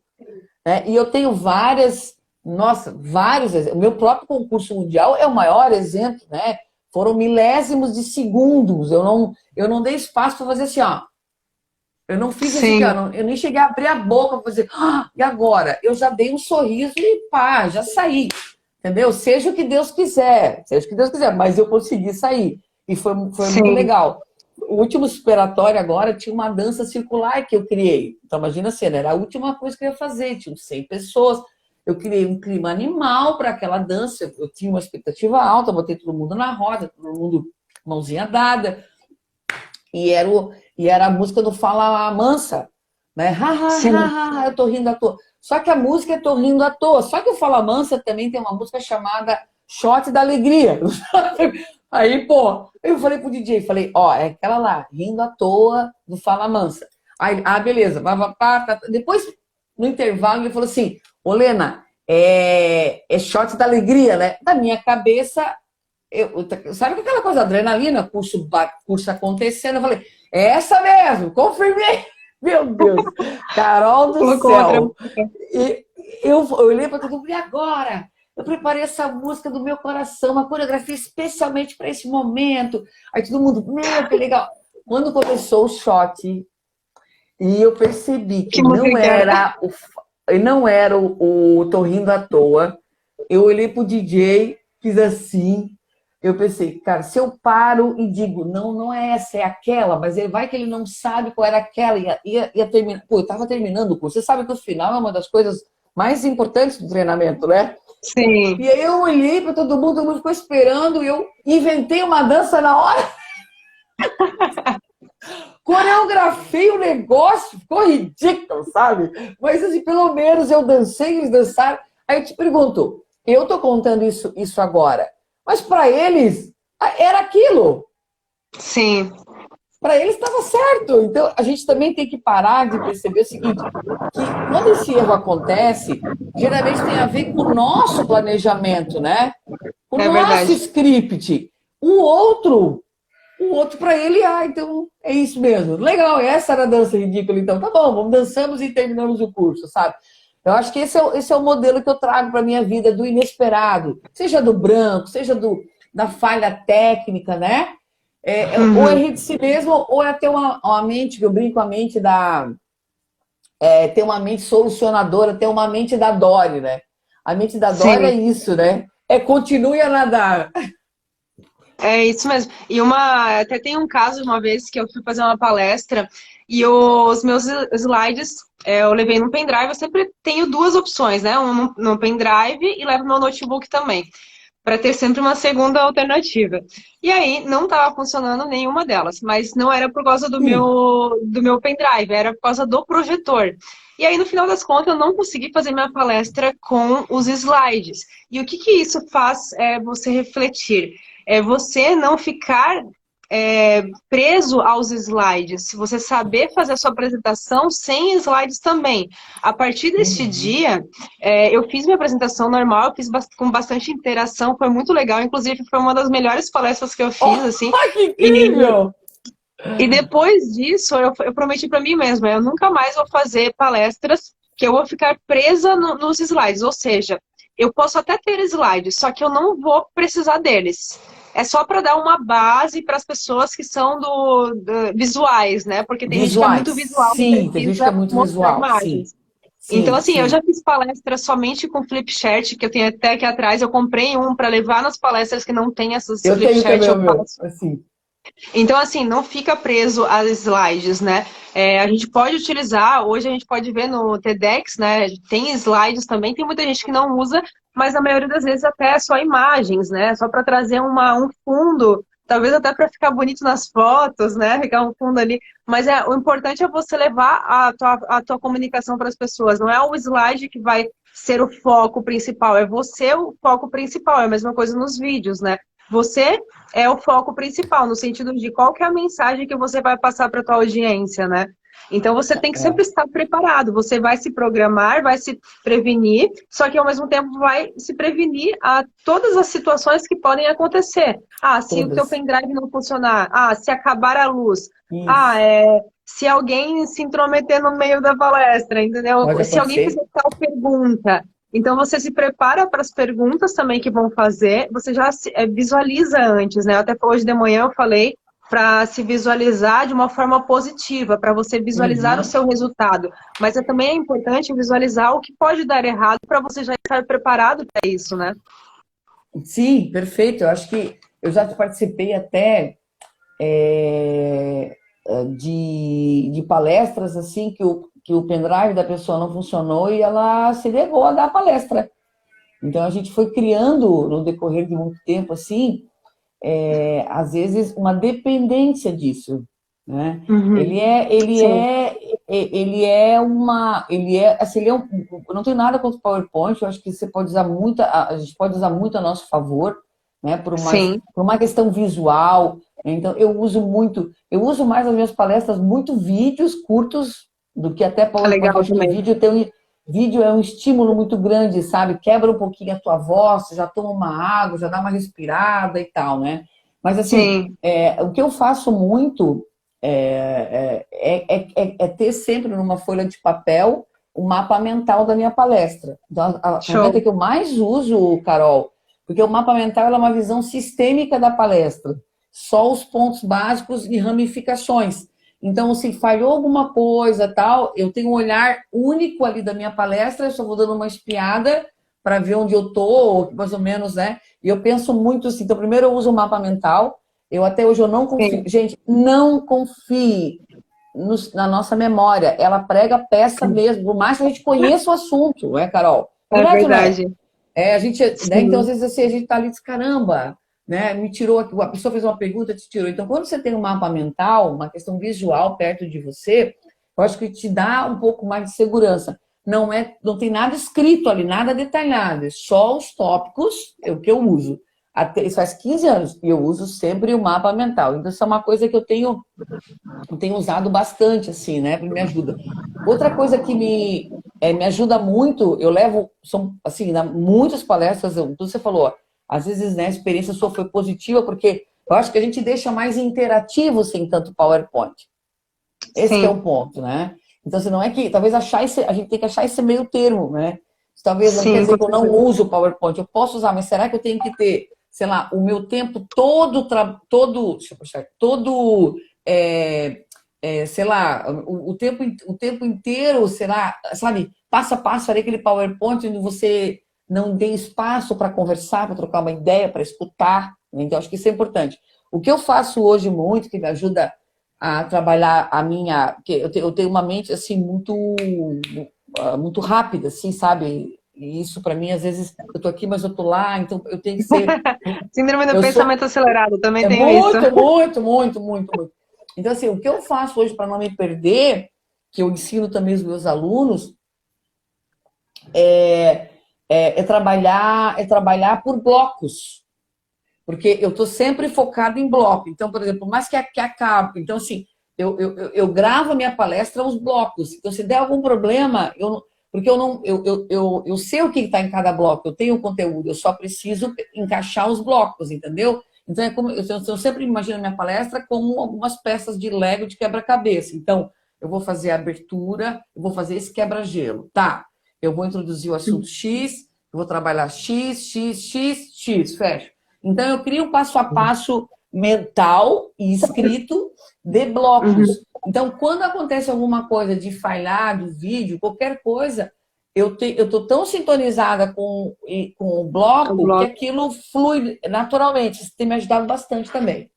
Né? E eu tenho várias, nossa, vários, o meu próprio concurso mundial é o maior exemplo, né? Foram milésimos de segundos, eu não, eu não dei espaço para fazer assim, ó, eu não fiz assim, eu, eu nem cheguei a abrir a boca para fazer, ah, e agora? Eu já dei um sorriso e pá, já saí. Entendeu? Seja o que Deus quiser, seja o que Deus quiser, mas eu consegui sair. E foi, foi muito legal. O último superatório agora tinha uma dança circular que eu criei. Então, imagina a cena, era a última coisa que eu ia fazer, tinha 100 pessoas. Eu criei um clima animal para aquela dança, eu tinha uma expectativa alta, botei todo mundo na roda, todo mundo mãozinha dada. E era o, e era a música do Fala Mansa, né? Ha, ha, ha, ha, eu tô rindo à toa. Só que a música é Tô Rindo à Toa. Só que o Fala Mansa também tem uma música chamada Shot da Alegria. <laughs> <laughs> Aí, pô, eu falei pro DJ, falei, ó, é aquela lá, Rindo à Toa do Fala Mansa. Aí, ah, beleza. Depois, no intervalo, ele falou assim, ô Lena, é, é shot da alegria, né? Na minha cabeça, eu, sabe aquela coisa, adrenalina, curso, curso acontecendo, eu falei, é essa mesmo, confirmei. <laughs> Meu Deus, Carol do Colocou céu. E eu, eu olhei para todo mundo, e agora? Eu preparei essa música do meu coração, uma coreografia especialmente para esse momento. Aí todo mundo, meu, que legal. Quando começou o shot, e eu percebi que, que não era o não era o, o Tô Rindo à Toa, eu olhei pro DJ, fiz assim, eu pensei, cara, se eu paro e digo, não, não é essa, é aquela, mas ele vai que ele não sabe qual era aquela, ia, ia, ia terminar. Pô, eu tava terminando o curso. Você sabe que o final é uma das coisas mais importantes do treinamento, né? Sim. E aí eu olhei para todo mundo, todo mundo ficou esperando, e eu inventei uma dança na hora. <laughs> Coreografei o negócio, ficou ridículo, sabe? Mas assim, pelo menos eu dancei, eles dançaram. Aí eu te pergunto, eu tô contando isso, isso agora mas para eles, era aquilo. Sim. Para ele estava certo. Então, a gente também tem que parar de perceber o seguinte, que quando esse erro acontece, geralmente tem a ver com o nosso planejamento, né? O é nosso verdade. script. O outro, o outro para ele, ah, então é isso mesmo. Legal, essa era a dança ridícula, então tá bom, vamos dançamos e terminamos o curso, sabe? Eu acho que esse é, esse é o modelo que eu trago para minha vida do inesperado, seja do branco, seja do, da falha técnica, né? É, é, uhum. Ou é rir de si mesmo, ou é ter uma, uma mente, que eu brinco a mente da. É, ter uma mente solucionadora, ter uma mente da Dory, né? A mente da Dory Sim. é isso, né? É continue a nadar. É isso mesmo. E uma. Até tem um caso uma vez que eu fui fazer uma palestra e os meus slides é, eu levei no pendrive. Eu sempre tenho duas opções, né? Um no pendrive e levo no notebook também para ter sempre uma segunda alternativa. E aí não estava funcionando nenhuma delas, mas não era por causa do meu do meu pendrive, era por causa do projetor. E aí no final das contas eu não consegui fazer minha palestra com os slides. E o que que isso faz é você refletir? É você não ficar é, preso aos slides, se você saber fazer a sua apresentação sem slides também. A partir deste uhum. dia, é, eu fiz minha apresentação normal, fiz com bastante interação, foi muito legal, inclusive foi uma das melhores palestras que eu fiz, oh, assim. Que incrível! E, e depois disso, eu, eu prometi para mim mesma, eu nunca mais vou fazer palestras que eu vou ficar presa no, nos slides, ou seja, eu posso até ter slides, só que eu não vou precisar deles é só para dar uma base para as pessoas que são do, do, visuais, né? Porque tem visuais. gente que é muito visual. Sim, tem gente que é muito visual. Sim. Sim, então, assim, sim. eu já fiz palestra somente com flipchart, que eu tenho até aqui atrás. Eu comprei um para levar nas palestras que não tem essas eu flipchart. Tenho também, eu meu, assim. Então, assim, não fica preso às slides, né? É, a gente pode utilizar, hoje a gente pode ver no TEDx, né? Tem slides também, tem muita gente que não usa, mas a maioria das vezes até é só imagens, né? Só para trazer uma, um fundo, talvez até para ficar bonito nas fotos, né? Ficar um fundo ali. Mas é, o importante é você levar a tua, a tua comunicação para as pessoas. Não é o slide que vai ser o foco principal, é você o foco principal. É a mesma coisa nos vídeos, né? Você é o foco principal, no sentido de qual que é a mensagem que você vai passar para a tua audiência, né? Então você tem que é. sempre estar preparado. Você vai se programar, vai se prevenir, só que ao mesmo tempo vai se prevenir a todas as situações que podem acontecer. Ah, se todas. o teu pendrive não funcionar. Ah, se acabar a luz. Isso. Ah, é, se alguém se intrometer no meio da palestra, entendeu? Pode se alguém fizer tal pergunta. Então você se prepara para as perguntas também que vão fazer, você já se, é, visualiza antes, né? Até hoje de manhã eu falei para se visualizar de uma forma positiva, para você visualizar uhum. o seu resultado. Mas é também é importante visualizar o que pode dar errado para você já estar preparado para isso, né? Sim, perfeito. Eu acho que eu já participei até é, de, de palestras assim que o, que o pendrive da pessoa não funcionou e ela se negou a dar a palestra. Então a gente foi criando no decorrer de muito tempo assim, é, às vezes uma dependência disso, né? Uhum. Ele é, ele Sim. é, ele é uma, ele é, assim, ele é um, não tenho nada contra o PowerPoint. Eu acho que você pode usar muito, a gente pode usar muito a nosso favor, né? Por uma, Sim. por uma questão visual. Então eu uso muito, eu uso mais as minhas palestras muito vídeos curtos do que até PowerPoint. É legal também. Vídeo tem um, vídeo é um estímulo muito grande, sabe? Quebra um pouquinho a tua voz, já toma uma água, já dá uma respirada e tal, né? Mas assim, é, o que eu faço muito é, é, é, é, ter sempre numa folha de papel o mapa mental da minha palestra. Então, a, a ferramenta que eu mais uso, Carol, porque o mapa mental é uma visão sistêmica da palestra. Só os pontos básicos e ramificações. Então, se falhou alguma coisa, tal, eu tenho um olhar único ali da minha palestra, eu só vou dando uma espiada para ver onde eu tô, mais ou menos, né? E eu penso muito assim, então primeiro eu uso o mapa mental, eu até hoje eu não confio, Sim. gente, não confie na nossa memória, ela prega peça mesmo, por mais que a gente conheça o assunto, é, Carol? É, é verdade. É, a gente, né, então às vezes assim, a gente tá ali de caramba, né? Me tirou, a pessoa fez uma pergunta, te tirou. Então, quando você tem um mapa mental, uma questão visual perto de você, eu acho que te dá um pouco mais de segurança. Não é, não tem nada escrito ali, nada detalhado, é só os tópicos, é o que eu uso. até, isso faz 15 anos e eu uso sempre o mapa mental. Então, isso é uma coisa que eu tenho, eu tenho usado bastante, assim, né? Me ajuda. Outra coisa que me, é, me ajuda muito, eu levo, são, assim, muitas palestras, tudo você falou, às vezes, né, a experiência sua foi positiva, porque eu acho que a gente deixa mais interativo sem tanto PowerPoint. Esse é o ponto, né? Então, se não é que, talvez achar esse, a gente tem que achar esse meio termo, né? Talvez Sim, dizer que eu não uso o PowerPoint, eu posso usar, mas será que eu tenho que ter sei lá, o meu tempo todo, todo, deixa eu puxar, todo, é, é, sei lá, o, o, tempo, o tempo inteiro, sei lá, sabe, passo a passo, farei aquele PowerPoint onde você não tem espaço para conversar, para trocar uma ideia, para escutar. Então, acho que isso é importante. O que eu faço hoje muito, que me ajuda a trabalhar a minha... Eu tenho uma mente, assim, muito, muito rápida, assim, sabe? E isso, para mim, às vezes, eu tô aqui, mas eu tô lá, então eu tenho que ser. <laughs> Síndrome do pensamento sou... acelerado, também é tem muito, isso. Muito, muito, muito, muito, muito. Então, assim, o que eu faço hoje para não me perder, que eu ensino também os meus alunos, é, é, é trabalhar, é trabalhar por blocos. Porque eu estou sempre focado em bloco. Então, por exemplo, mais que, que acabe. Então, assim, eu, eu, eu gravo a minha palestra aos blocos. Então, se der algum problema, eu porque eu não eu, eu, eu, eu sei o que está em cada bloco, eu tenho o conteúdo, eu só preciso encaixar os blocos, entendeu? Então, é como, eu, eu sempre imagino a minha palestra como algumas peças de Lego de quebra-cabeça. Então, eu vou fazer a abertura, eu vou fazer esse quebra-gelo. Tá, eu vou introduzir o assunto X, eu vou trabalhar X, X, X, X, fecha. Então, eu crio um passo a passo mental e escrito de blocos. Uhum. Então, quando acontece alguma coisa de falhar do vídeo, qualquer coisa, eu tô tão sintonizada com, com o bloco, o bloco, que aquilo flui naturalmente. Isso tem me ajudado bastante também.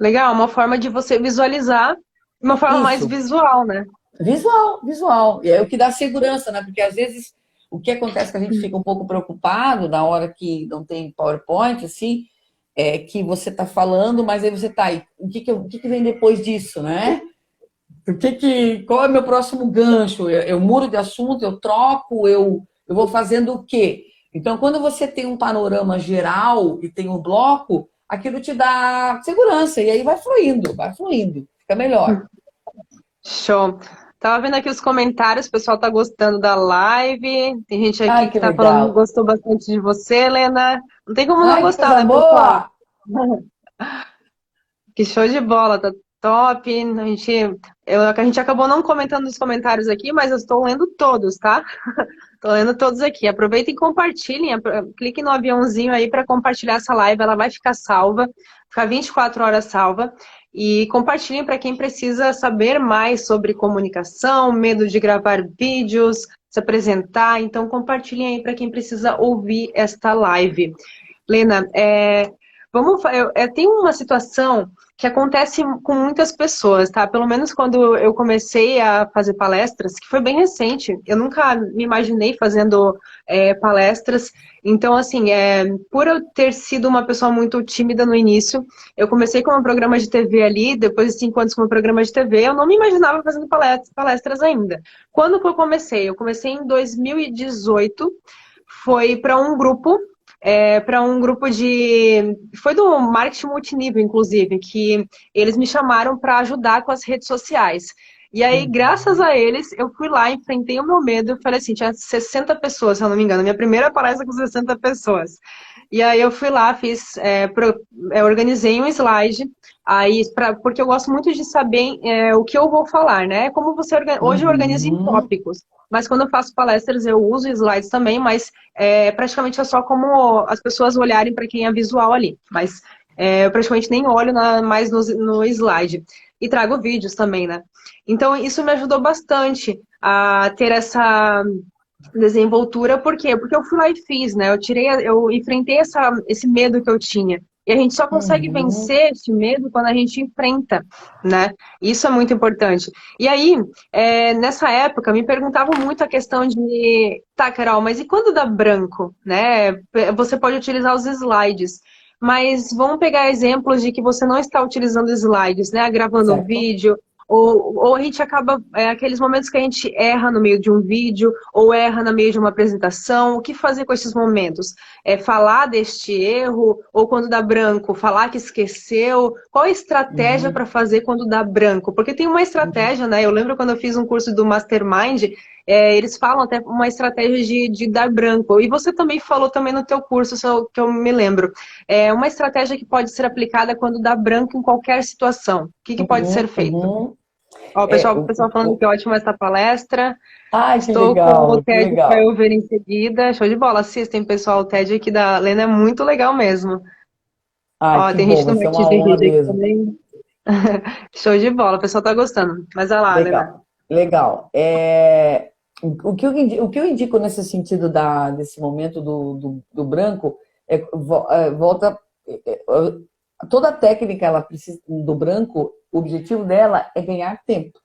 Legal, uma forma de você visualizar, uma forma Isso. mais visual, né? Visual, visual. E é o que dá segurança, né? Porque às vezes o que acontece é que a gente fica um pouco preocupado na hora que não tem PowerPoint, assim, é, que você está falando, mas aí você está aí. O que, que, o que, que vem depois disso, né? O que que, qual é o meu próximo gancho? Eu, eu muro de assunto, eu troco, eu, eu vou fazendo o quê? Então, quando você tem um panorama geral e tem um bloco, aquilo te dá segurança e aí vai fluindo, vai fluindo, fica melhor. Show. Tava vendo aqui os comentários, o pessoal tá gostando da live. Tem gente aqui Ai, que, que tá legal. falando que gostou bastante de você, Helena. Não tem como não Ai, gostar, né, boa. <laughs> que show de bola, tá top. A gente, eu, a gente acabou não comentando nos comentários aqui, mas eu estou lendo todos, tá? <laughs> Estou lendo todos aqui. Aproveitem e compartilhem. Clique no aviãozinho aí para compartilhar essa live. Ela vai ficar salva, ficar 24 horas salva. E compartilhem para quem precisa saber mais sobre comunicação, medo de gravar vídeos, se apresentar. Então, compartilhem aí para quem precisa ouvir esta live. Lena, é, vamos, eu, eu, tem uma situação que acontece com muitas pessoas, tá? Pelo menos quando eu comecei a fazer palestras, que foi bem recente, eu nunca me imaginei fazendo é, palestras. Então, assim, é, por eu ter sido uma pessoa muito tímida no início, eu comecei com um programa de TV ali, depois de cinco anos com um programa de TV, eu não me imaginava fazendo palestras, palestras ainda. Quando que eu comecei? Eu comecei em 2018, foi para um grupo é, para um grupo de. Foi do marketing multinível, inclusive, que eles me chamaram para ajudar com as redes sociais. E aí, graças a eles, eu fui lá, enfrentei o meu medo, falei assim, tinha 60 pessoas, se eu não me engano, minha primeira palestra com 60 pessoas. E aí eu fui lá, fiz, é, pro, é, organizei um slide, aí, pra, porque eu gosto muito de saber é, o que eu vou falar, né? Como você hoje eu organizo em uhum. tópicos mas quando eu faço palestras eu uso slides também, mas é, praticamente é só como as pessoas olharem para quem é visual ali. Mas é, eu praticamente nem olho na, mais no, no slide. E trago vídeos também, né? Então isso me ajudou bastante a ter essa desenvoltura, por quê? Porque eu fui lá e fiz, né? Eu tirei, eu enfrentei essa, esse medo que eu tinha. E a gente só consegue uhum. vencer esse medo quando a gente enfrenta, né? Isso é muito importante. E aí, é, nessa época, me perguntavam muito a questão de, tá, Carol, mas e quando dá branco, né? Você pode utilizar os slides. Mas vamos pegar exemplos de que você não está utilizando slides, né? Gravando certo. um vídeo, Ou, ou a gente acaba, é, aqueles momentos que a gente erra no meio de um vídeo, ou erra no meio de uma apresentação, o que fazer com esses momentos? É falar deste erro, ou quando dá branco, falar que esqueceu? Qual a estratégia uhum. para fazer quando dá branco? Porque tem uma estratégia, né? Eu lembro quando eu fiz um curso do Mastermind, é, eles falam até uma estratégia de, de, dar branco. E você também falou também no teu curso, que eu me lembro. É uma estratégia que pode ser aplicada quando dá branco em qualquer situação. O que, que uhum, pode ser feito? Uhum. Ó, o pessoal, é, o pessoal falando o... que é ótima essa palestra. Ai, que Estou legal, com o TED para eu ver em seguida. Show de bola. Assistem, pessoal. O TED aqui da Lena é muito legal mesmo. Ai, Ó, tem bom, gente no meu aqui também. <laughs> Show de bola. O pessoal tá gostando. Mas olha lá, legal. Lena. Legal. É... O, que eu indico, o que eu indico nesse sentido da, desse momento do, do, do branco é, é volta. Toda a técnica ela precisa, do branco o objetivo dela é ganhar tempo.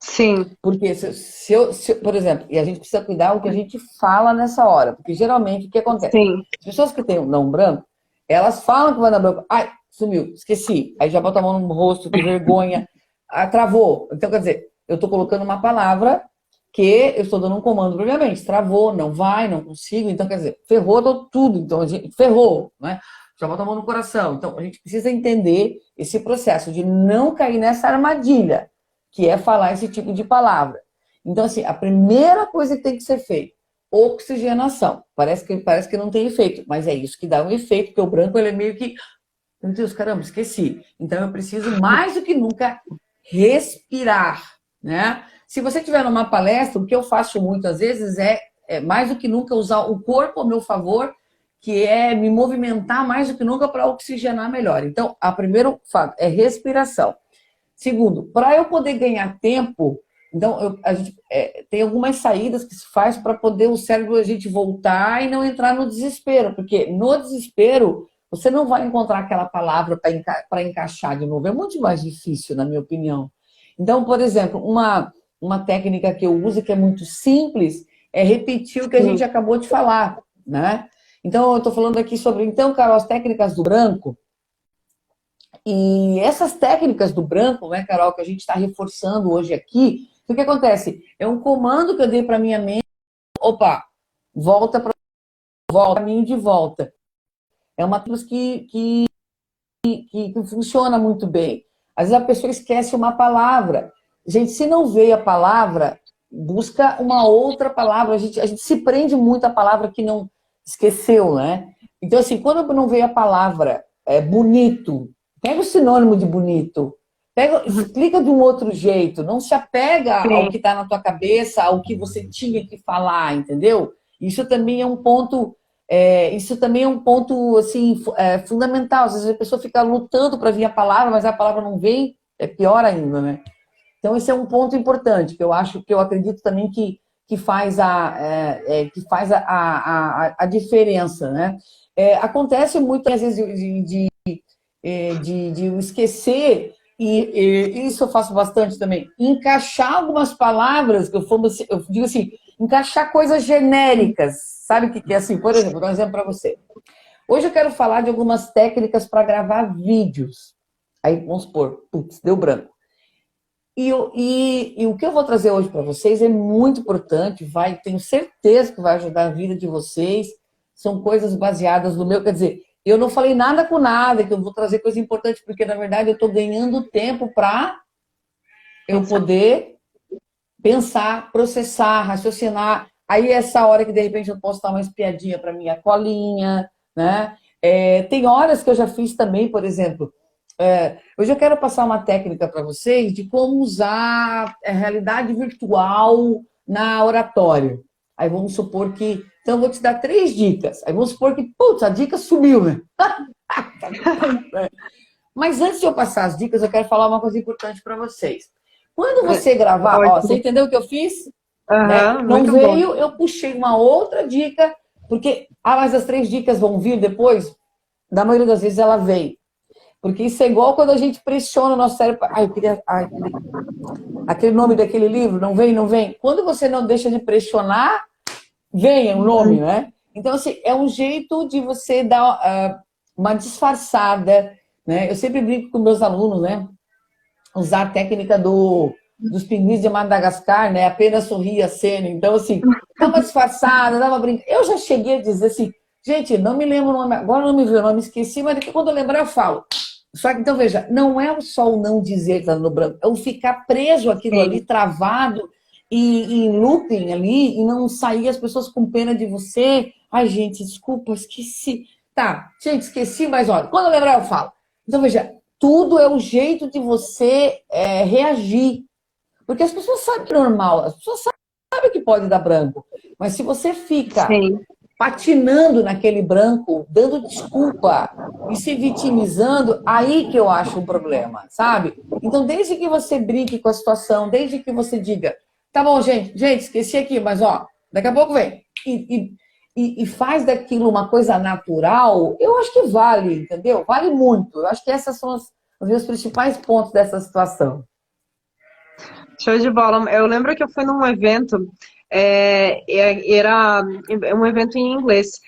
Sim. Porque se, se, eu, se, por exemplo, e a gente precisa cuidar o que a gente fala nessa hora, porque geralmente o que acontece? Sim. As pessoas que têm um não branco, elas falam que vai dar branco, ai, sumiu, esqueci, aí já bota a mão no rosto, que vergonha, <laughs> ah, travou. Então, quer dizer, eu estou colocando uma palavra que eu estou dando um comando previamente, travou, não vai, não consigo, então, quer dizer, ferrou tudo, então, a gente, ferrou, né? Já bota a mão no coração. Então, a gente precisa entender esse processo de não cair nessa armadilha, que é falar esse tipo de palavra. Então, assim, a primeira coisa que tem que ser feita, oxigenação. Parece que, parece que não tem efeito, mas é isso que dá um efeito, porque o branco ele é meio que. Meu Deus, caramba, esqueci. Então, eu preciso mais do que nunca respirar, né? Se você estiver numa palestra, o que eu faço muitas vezes é, é mais do que nunca usar o corpo ao meu favor que é me movimentar mais do que nunca para oxigenar melhor. Então, a primeiro fato é respiração. Segundo, para eu poder ganhar tempo, então eu, a gente é, tem algumas saídas que se faz para poder o cérebro a gente voltar e não entrar no desespero, porque no desespero você não vai encontrar aquela palavra para enca encaixar de novo. É muito mais difícil, na minha opinião. Então, por exemplo, uma, uma técnica que eu uso que é muito simples é repetir o que a gente acabou de falar, né? Então, eu estou falando aqui sobre, então, Carol, as técnicas do branco. E essas técnicas do branco, né, Carol, que a gente está reforçando hoje aqui, o que acontece? É um comando que eu dei para minha mente. Opa, volta para volta, caminho de volta. É uma coisa que, que, que, que funciona muito bem. Às vezes a pessoa esquece uma palavra. Gente, se não veio a palavra, busca uma outra palavra. A gente, a gente se prende muito à palavra que não, esqueceu, né? Então, assim, quando não veio a palavra é, bonito, pega o sinônimo de bonito, pega, explica de um outro jeito, não se apega Sim. ao que está na tua cabeça, ao que você tinha que falar, entendeu? Isso também é um ponto, é, isso também é um ponto assim é, fundamental. Às vezes a pessoa fica lutando para vir a palavra, mas a palavra não vem, é pior ainda, né? Então esse é um ponto importante que eu acho que eu acredito também que que faz a, é, é, que faz a, a, a, diferença, né? É, acontece muitas vezes de, de, de, é, de esquecer, e, e, isso eu faço bastante também, encaixar algumas palavras, que eu, eu digo assim, encaixar coisas genéricas, sabe o que é assim? Por exemplo, vou dar um exemplo para você. Hoje eu quero falar de algumas técnicas para gravar vídeos. Aí, vamos supor, putz, deu branco. E, e, e, o que eu vou trazer hoje para vocês é muito importante, vai, tenho certeza que vai ajudar a vida de vocês. São coisas baseadas no meu, quer dizer, eu não falei nada com nada, que eu vou trazer coisa importante, porque na verdade eu estou ganhando tempo para eu poder pensar, processar, raciocinar. Aí essa hora que de repente eu posso dar uma espiadinha para minha colinha, né? É, tem horas que eu já fiz também, por exemplo, é, hoje eu quero passar uma técnica para vocês de como usar a realidade virtual na oratória. Aí vamos supor que. Então eu vou te dar três dicas. Aí vamos supor que, putz, a dica sumiu, né? <laughs> Mas antes de eu passar as dicas, eu quero falar uma coisa importante para vocês. Quando você gravar, ó, você entendeu o que eu fiz? Uhum, né? Não veio, bom. eu puxei uma outra dica, porque, ah, mas as três dicas vão vir depois? Da maioria das vezes ela vem. Porque isso é igual quando a gente pressiona o nosso cérebro. Ai, eu queria. Ai, aquele nome daquele livro, não vem, não vem. Quando você não deixa de pressionar, vem o nome, né? Então, assim, é um jeito de você dar uh, uma disfarçada, né? Eu sempre brinco com meus alunos, né? usar a técnica do, dos pinguins de Madagascar, né? Apenas sorria a cena. Então, assim, dava disfarçada, dava brincadeira. Eu já cheguei a dizer assim, gente, não me lembro o nome, agora não me viu o nome, esqueci, mas quando eu lembrar eu falo. Só que, então, veja, não é só o não dizer que tá no branco, é o ficar preso aquilo Sim. ali, travado, e, em looping ali, e não sair as pessoas com pena de você. Ai, gente, desculpa, esqueci. Tá, gente, esqueci, mas olha, quando eu lembrar eu falo. Então, veja, tudo é o jeito de você é, reagir. Porque as pessoas sabem que é normal, as pessoas sabem que pode dar branco. Mas se você fica Sim patinando naquele branco, dando desculpa e se vitimizando, aí que eu acho um problema, sabe? Então, desde que você brinque com a situação, desde que você diga, tá bom, gente, gente, esqueci aqui, mas ó, daqui a pouco vem. E, e, e faz daquilo uma coisa natural, eu acho que vale, entendeu? Vale muito. Eu acho que essas são as, os meus principais pontos dessa situação. Show de bola. Eu lembro que eu fui num evento é, era um evento em inglês.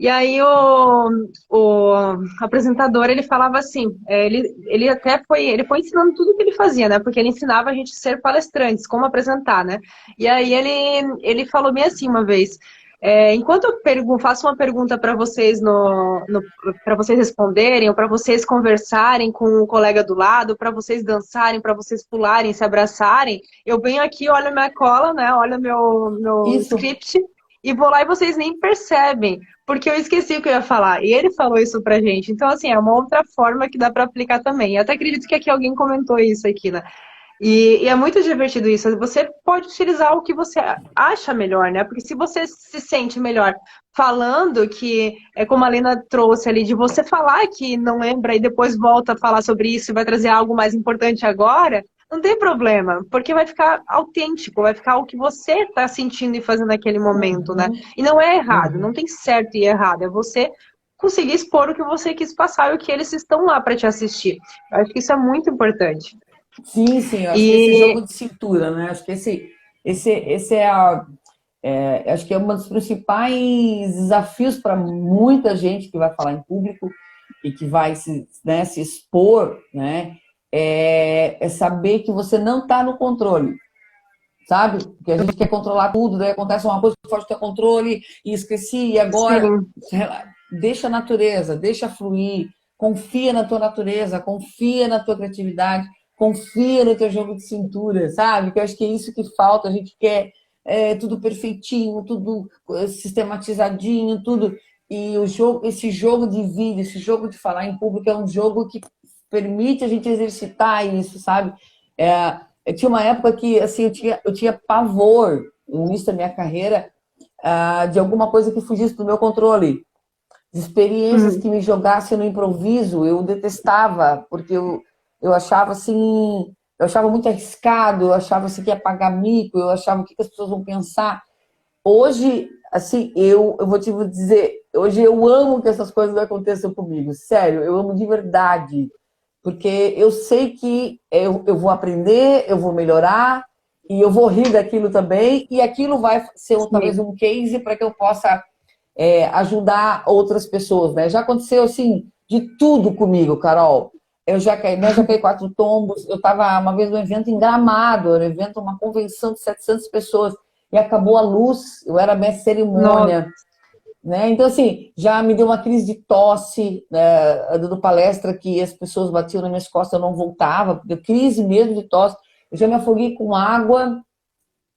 E aí o, o apresentador ele falava assim, é, ele, ele até foi, ele foi ensinando tudo que ele fazia, né? Porque ele ensinava a gente a ser palestrantes, como apresentar, né? E aí ele, ele falou bem assim uma vez, é, enquanto eu faço uma pergunta para vocês no, no para vocês responderem, ou para vocês conversarem com o colega do lado, para vocês dançarem, para vocês pularem, se abraçarem, eu venho aqui, olho minha cola, né? Olho meu, meu script e vou lá e vocês nem percebem, porque eu esqueci o que eu ia falar. E ele falou isso pra gente. Então, assim, é uma outra forma que dá para aplicar também. Eu até acredito que aqui alguém comentou isso aqui, né? E, e, é muito divertido isso. Você pode utilizar o que você acha melhor, né? Porque se você se sente melhor falando, que é como a Lena trouxe ali, de você falar que não lembra e depois volta a falar sobre isso e vai trazer algo mais importante agora, não tem problema, porque vai ficar autêntico, vai ficar o que você está sentindo e fazendo naquele momento, né? Uhum. E não é errado, uhum. não tem certo e errado, é você conseguir expor o que você quis passar e o que eles estão lá para te assistir. Eu acho que isso é muito importante. Sim, sim, acho e... que esse jogo de cintura, né? Acho que esse, esse, esse é a. É, acho que é um dos principais desafios para muita gente que vai falar em público e que vai se, né, se expor, né? É, é saber que você não está no controle, sabe? Porque a gente quer controlar tudo, daí acontece uma coisa que pode ter controle e esqueci, e agora. Sim. Deixa a natureza, deixa fluir, confia na tua natureza, confia na tua criatividade confia no teu jogo de cintura, sabe? Que eu acho que é isso que falta. A gente quer é, tudo perfeitinho, tudo é, sistematizadinho, tudo. E o jogo, esse jogo de vídeo, esse jogo de falar em público é um jogo que permite a gente exercitar isso, sabe? É, eu tinha uma época que assim eu tinha, eu tinha pavor no início da minha carreira uh, de alguma coisa que fugisse do meu controle. De experiências uhum. que me jogassem no improviso, eu detestava, porque eu, eu achava assim, eu achava muito arriscado, eu achava assim que ia pagar mico, eu achava o que, as pessoas vão pensar. Hoje, assim, eu, eu vou te dizer, hoje eu amo que essas coisas aconteçam comigo, sério, eu amo de verdade, porque eu sei que eu, eu vou aprender, eu vou melhorar, e eu vou rir daquilo também, e aquilo vai ser talvez um case para que eu possa é, ajudar outras pessoas, né? Já aconteceu, assim, de tudo comigo, Carol. Eu já caí, né, já caí quatro tombos. Eu estava uma vez num evento em Gramado, era um evento, uma convenção de 700 pessoas, e acabou a luz, eu era mestre cerimônia. Né? Então, assim, já me deu uma crise de tosse, né, dando palestra que as pessoas batiam nas minhas costas, eu não voltava, crise mesmo de tosse. Eu já me afoguei com água,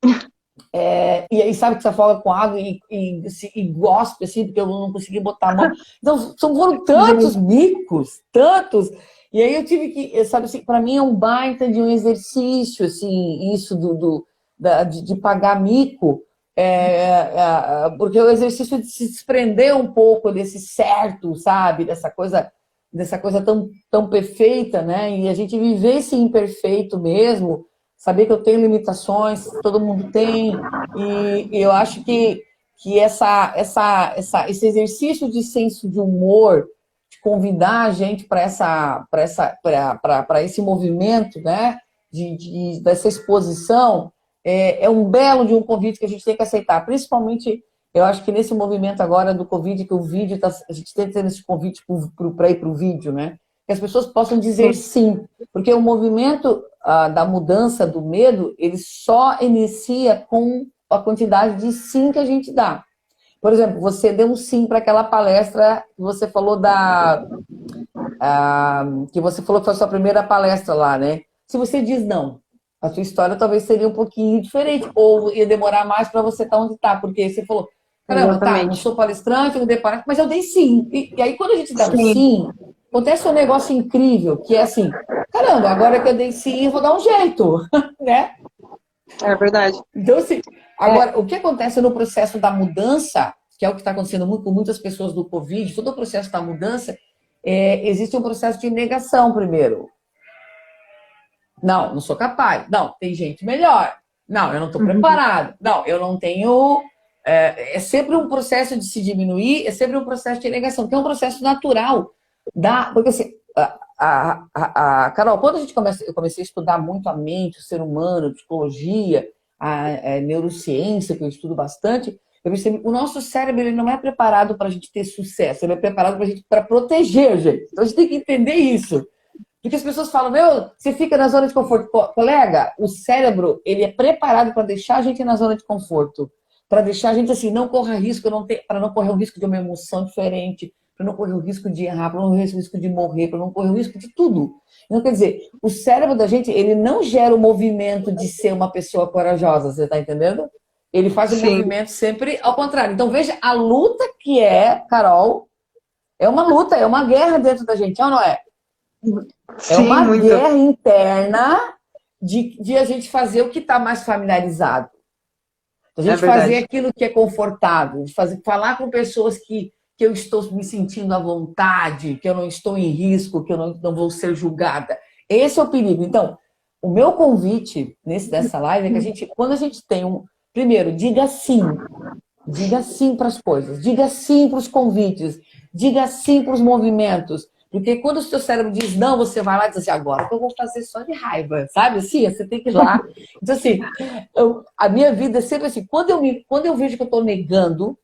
<laughs> é, e aí sabe que você afoga com água e, e, e gospe, assim, porque eu não consegui botar a mão. Então, são, foram tantos micos, tantos, e aí eu tive que, sabe assim, para mim é um baita de um exercício, assim, isso do, do da, de, de, pagar mico, é, é, é, porque o exercício de se desprender um pouco desse certo, sabe, dessa coisa, dessa coisa tão, tão perfeita, né? E a gente viver esse imperfeito mesmo, saber que eu tenho limitações, todo mundo tem, e, eu acho que, que essa, essa, essa, esse exercício de senso de humor convidar a gente para essa, essa, esse movimento, né? De, de, dessa exposição, é, é um belo de um convite que a gente tem que aceitar, principalmente eu acho que nesse movimento agora do Covid, que o vídeo, tá, a gente tem que ter esse convite para ir para o vídeo, né? Que as pessoas possam dizer sim, porque o movimento, uh, da mudança do medo, ele só inicia com a quantidade de sim que a gente dá. Por exemplo, você deu um sim para aquela palestra que você falou da. Uh, que você falou que foi a sua primeira palestra lá, né? Se você diz não, a sua história talvez seria um pouquinho diferente, ou ia demorar mais para você estar tá onde está, porque você falou, caramba, tá, não sou palestrante, não dei palestra, mas eu dei sim. E, e aí, quando a gente dá sim. um sim, acontece um negócio incrível, que é assim, caramba, agora que eu dei sim, eu vou dar um jeito, <laughs> né? É verdade. Então, assim, agora, o que acontece no processo da mudança, que é o que está acontecendo muito com muitas pessoas do Covid, todo o processo da mudança, é, existe um processo de negação primeiro. Não, não sou capaz. Não, tem gente melhor. Não, eu não estou uhum. preparado. Não, eu não tenho. É, é, sempre um processo de se diminuir, é sempre um processo de negação, que é um processo natural. Da, porque assim, a, a, a, a Carol, quando a gente começa, eu comecei a estudar muito a mente, o ser humano, a psicologia, a, a neurociência, que eu estudo bastante, eu percebi o nosso cérebro ele não é preparado para a gente ter sucesso, ele é preparado para gente para proteger a gente. Então a gente tem que entender isso. Porque as pessoas falam, meu, você fica na zona de conforto. Colega, o cérebro, ele é preparado para deixar a gente na zona de conforto. Para deixar a gente assim, não corra risco, para não correr o risco de uma emoção diferente, para não correr o risco de errar, para não correr o risco de morrer, para não correr o risco de tudo. Então, quer dizer, o cérebro da gente, ele não gera o movimento de ser uma pessoa corajosa, você está entendendo? Ele faz o Sim. movimento sempre ao contrário. Então, veja a luta que é, Carol, é uma luta, é uma guerra dentro da gente, é ou não é? É uma muito. guerra interna de, de a gente fazer o que está mais familiarizado. A gente é fazer aquilo que é confortável, de fazer, falar com pessoas que, que eu estou me sentindo à vontade, que eu não estou em risco, que eu não, não vou ser julgada. Esse é o perigo. Então, o meu convite nesse dessa live é que a gente, quando a gente tem um. Primeiro, diga sim. Diga sim para as coisas, diga sim para os convites, diga sim para os movimentos, porque quando o seu cérebro diz não, você vai lá e diz assim, agora eu vou fazer só de raiva, sabe? Assim, você tem que ir lá. Então, assim, eu, a minha vida é sempre assim, quando eu, me, quando eu vejo que eu estou negando,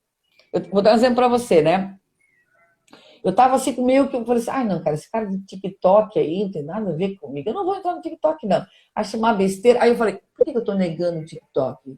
eu vou dar um exemplo para você, né? Eu tava assim, meio que eu falei assim, ai não, cara, esse cara de TikTok aí não tem nada a ver comigo. Eu não vou entrar no TikTok, não. Acho uma besteira. Aí eu falei, por que eu tô negando o TikTok?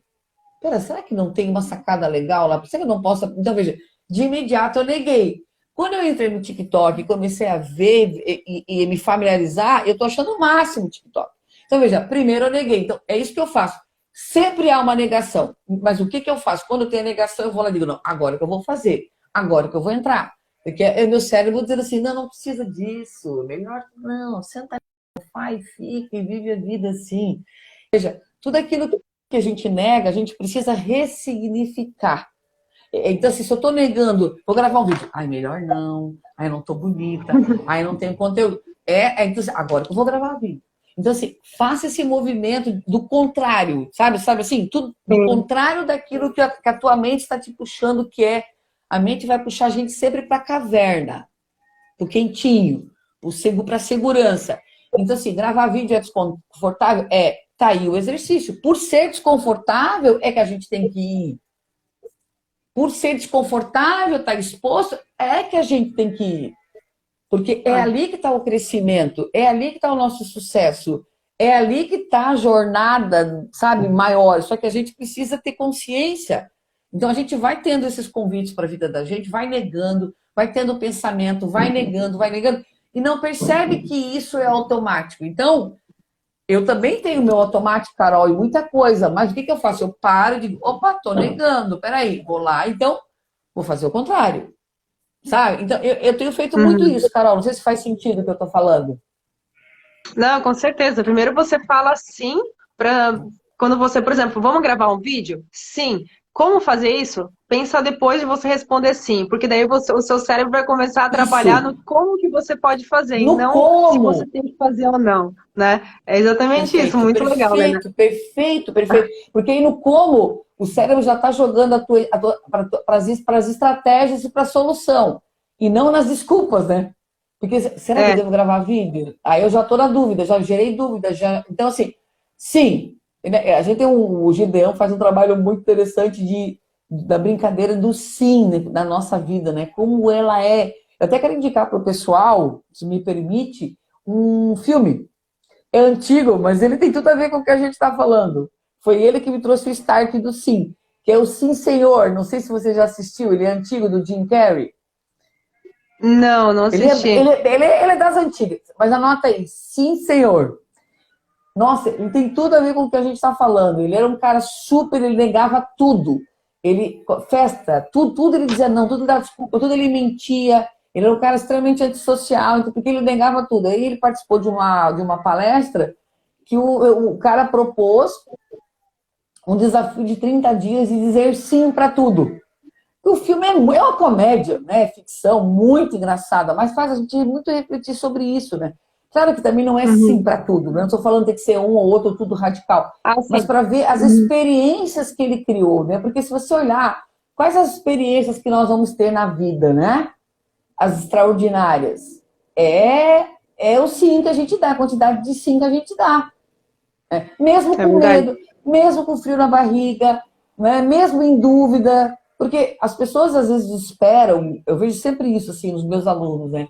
Pera, será que não tem uma sacada legal lá? Será que eu não posso. Então, veja, de imediato eu neguei. Quando eu entrei no TikTok e comecei a ver e, e, e me familiarizar, eu tô achando o máximo o TikTok. Então, veja, primeiro eu neguei. Então, é isso que eu faço. Sempre há uma negação. Mas o que, que eu faço? Quando tem a negação, eu vou lá e digo, não, agora que eu vou fazer, agora que eu vou entrar. Porque é meu cérebro dizendo assim, não, não precisa disso, melhor não, senta faz, fica e vive a vida assim. Veja, tudo aquilo que a gente nega, a gente precisa ressignificar. Então, assim, se eu estou negando, vou gravar um vídeo. Ai, melhor não. Ai, não estou bonita. Ai, não tenho conteúdo. É, é então, assim, agora que eu vou gravar vídeo. Então, assim, faça esse movimento do contrário, sabe? Sabe assim, tudo do contrário daquilo que a, que a tua mente está te puxando, que é a mente vai puxar a gente sempre para a caverna, pro quentinho, para a segurança. Então, assim, gravar vídeo é desconfortável? É, tá aí o exercício. Por ser desconfortável, é que a gente tem que ir por ser desconfortável, estar tá exposto, é que a gente tem que ir. Porque é ali que está o crescimento, é ali que está o nosso sucesso, é ali que está a jornada, sabe, maior. Só que a gente precisa ter consciência. Então a gente vai tendo esses convites para a vida da gente, vai negando, vai tendo pensamento, vai negando, vai negando, e não percebe que isso é automático. Então, eu também tenho meu automático, Carol, e muita coisa, mas o que, que eu faço? Eu paro e digo, opa, tô negando, peraí, vou lá, então vou fazer o contrário. Sabe? Então, eu, eu tenho feito muito uhum. isso, Carol. Não sei se faz sentido o que eu tô falando. Não, com certeza. Primeiro você fala sim para quando você, por exemplo, vamos gravar um vídeo? Sim. Como fazer isso? Pensa depois de você responder sim, porque daí você, o seu cérebro vai começar a trabalhar isso. no como que você pode fazer, no e não como. se você tem que fazer ou não, né? É exatamente perfeito, isso, muito perfeito, legal, né? Perfeito, perfeito. Porque aí no como, o cérebro já está jogando para as estratégias e para a solução, e não nas desculpas, né? Porque será é. que eu devo gravar vídeo? Aí eu já estou na dúvida, já gerei dúvida, já. Então, assim, sim, né, a gente tem um, o Gideão faz um trabalho muito interessante de, da brincadeira do sim né, na nossa vida, né? Como ela é. Eu até quero indicar para o pessoal, se me permite, um filme é antigo, mas ele tem tudo a ver com o que a gente está falando. Foi ele que me trouxe o start do Sim, que é o Sim Senhor. Não sei se você já assistiu, ele é antigo, do Jim Carrey. Não, não assisti. Ele é, ele, ele, ele é das antigas, mas anota aí, Sim Senhor. Nossa, ele tem tudo a ver com o que a gente está falando. Ele era um cara super, ele negava tudo. Ele, festa, tudo, tudo ele dizia não, tudo dava desculpa, tudo ele mentia. Ele era um cara extremamente antissocial, então, porque ele negava tudo. Aí ele participou de uma, de uma palestra que o, o cara propôs um desafio de 30 dias e dizer sim para tudo. O filme é, é uma comédia, né? Ficção muito engraçada, mas faz a gente muito refletir sobre isso, né? Claro que também não é uhum. sim para tudo, né? não estou falando que tem que ser um ou outro, tudo radical, ah, mas para ver as uhum. experiências que ele criou, né? Porque se você olhar quais as experiências que nós vamos ter na vida, né? As extraordinárias, é é o sim que a gente dá, a quantidade de sim que a gente dá. Né? Mesmo é com verdade. medo, mesmo com frio na barriga, né? mesmo em dúvida, porque as pessoas às vezes esperam, eu vejo sempre isso assim nos meus alunos, né?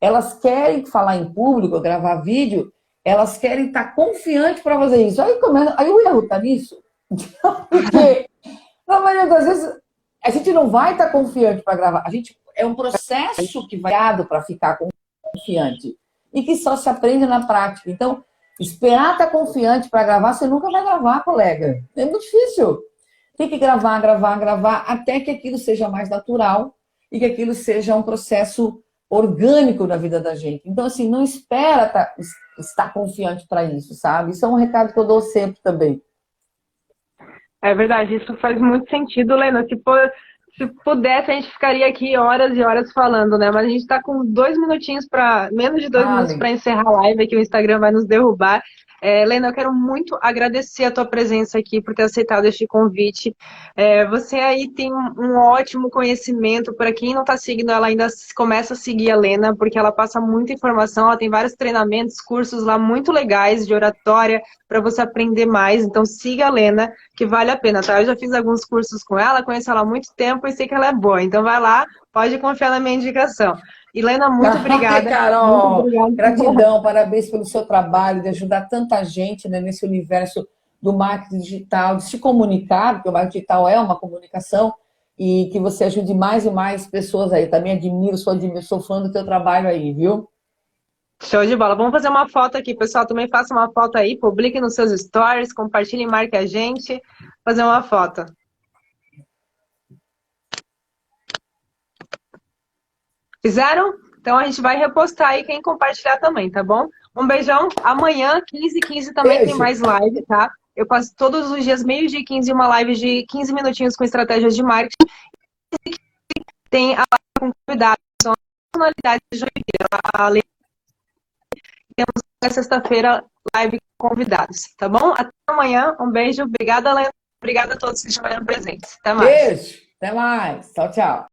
Elas querem falar em público, gravar vídeo, elas querem estar confiante para fazer isso. Aí, começa, aí o erro está nisso. <laughs> Porque, na maioria das vezes, a gente não vai estar confiante para gravar. A gente é um processo que vai para ficar confiante e que só se aprende na prática. Então, esperar estar confiante para gravar, você nunca vai gravar, colega. É muito difícil. Tem que gravar, gravar, gravar, até que aquilo seja mais natural e que aquilo seja um processo orgânico na vida da gente. Então, assim, não espera tá, estar confiante para isso, sabe? Isso é um recado que eu dou sempre também. É verdade, isso faz muito sentido, Lena. For, se pudesse, a gente ficaria aqui horas e horas falando, né? Mas a gente está com dois minutinhos para menos de dois ah, minutos para encerrar a live, que o Instagram vai nos derrubar. É, Helena, eu quero muito agradecer a tua presença aqui por ter aceitado este convite. É, você aí tem um ótimo conhecimento. Para quem não está seguindo, ela ainda começa a seguir a Helena, porque ela passa muita informação. Ela tem vários treinamentos, cursos lá muito legais de oratória para você aprender mais. Então siga a Helena, que vale a pena, tá? Eu já fiz alguns cursos com ela, conheço ela há muito tempo e sei que ela é boa. Então vai lá, pode confiar na minha indicação. Helena, muito obrigada. Carol, muito obrigada. gratidão, parabéns pelo seu trabalho de ajudar tanta gente né, nesse universo do marketing digital, de se comunicar, porque o marketing digital é uma comunicação, e que você ajude mais e mais pessoas aí. Também admiro, sou, admiro, sou fã do teu trabalho aí, viu? Show de bola. Vamos fazer uma foto aqui, pessoal. Também faça uma foto aí, publique nos seus stories, compartilhe e marque a gente. Fazer uma foto. Fizeram? Então a gente vai repostar aí quem compartilhar também, tá bom? Um beijão. Amanhã, 15 15 também Beijo. tem mais live, tá? Eu faço todos os dias, meio-dia e 15, uma live de 15 minutinhos com estratégias de marketing. Tem a live com convidados, são as personalidades de Joinville. Temos na sexta-feira live com convidados, tá bom? Até amanhã. Um beijo. Obrigada, Lena. Obrigada a todos que estiveram presentes. Até mais. Beijo. Até mais. Tchau, tchau.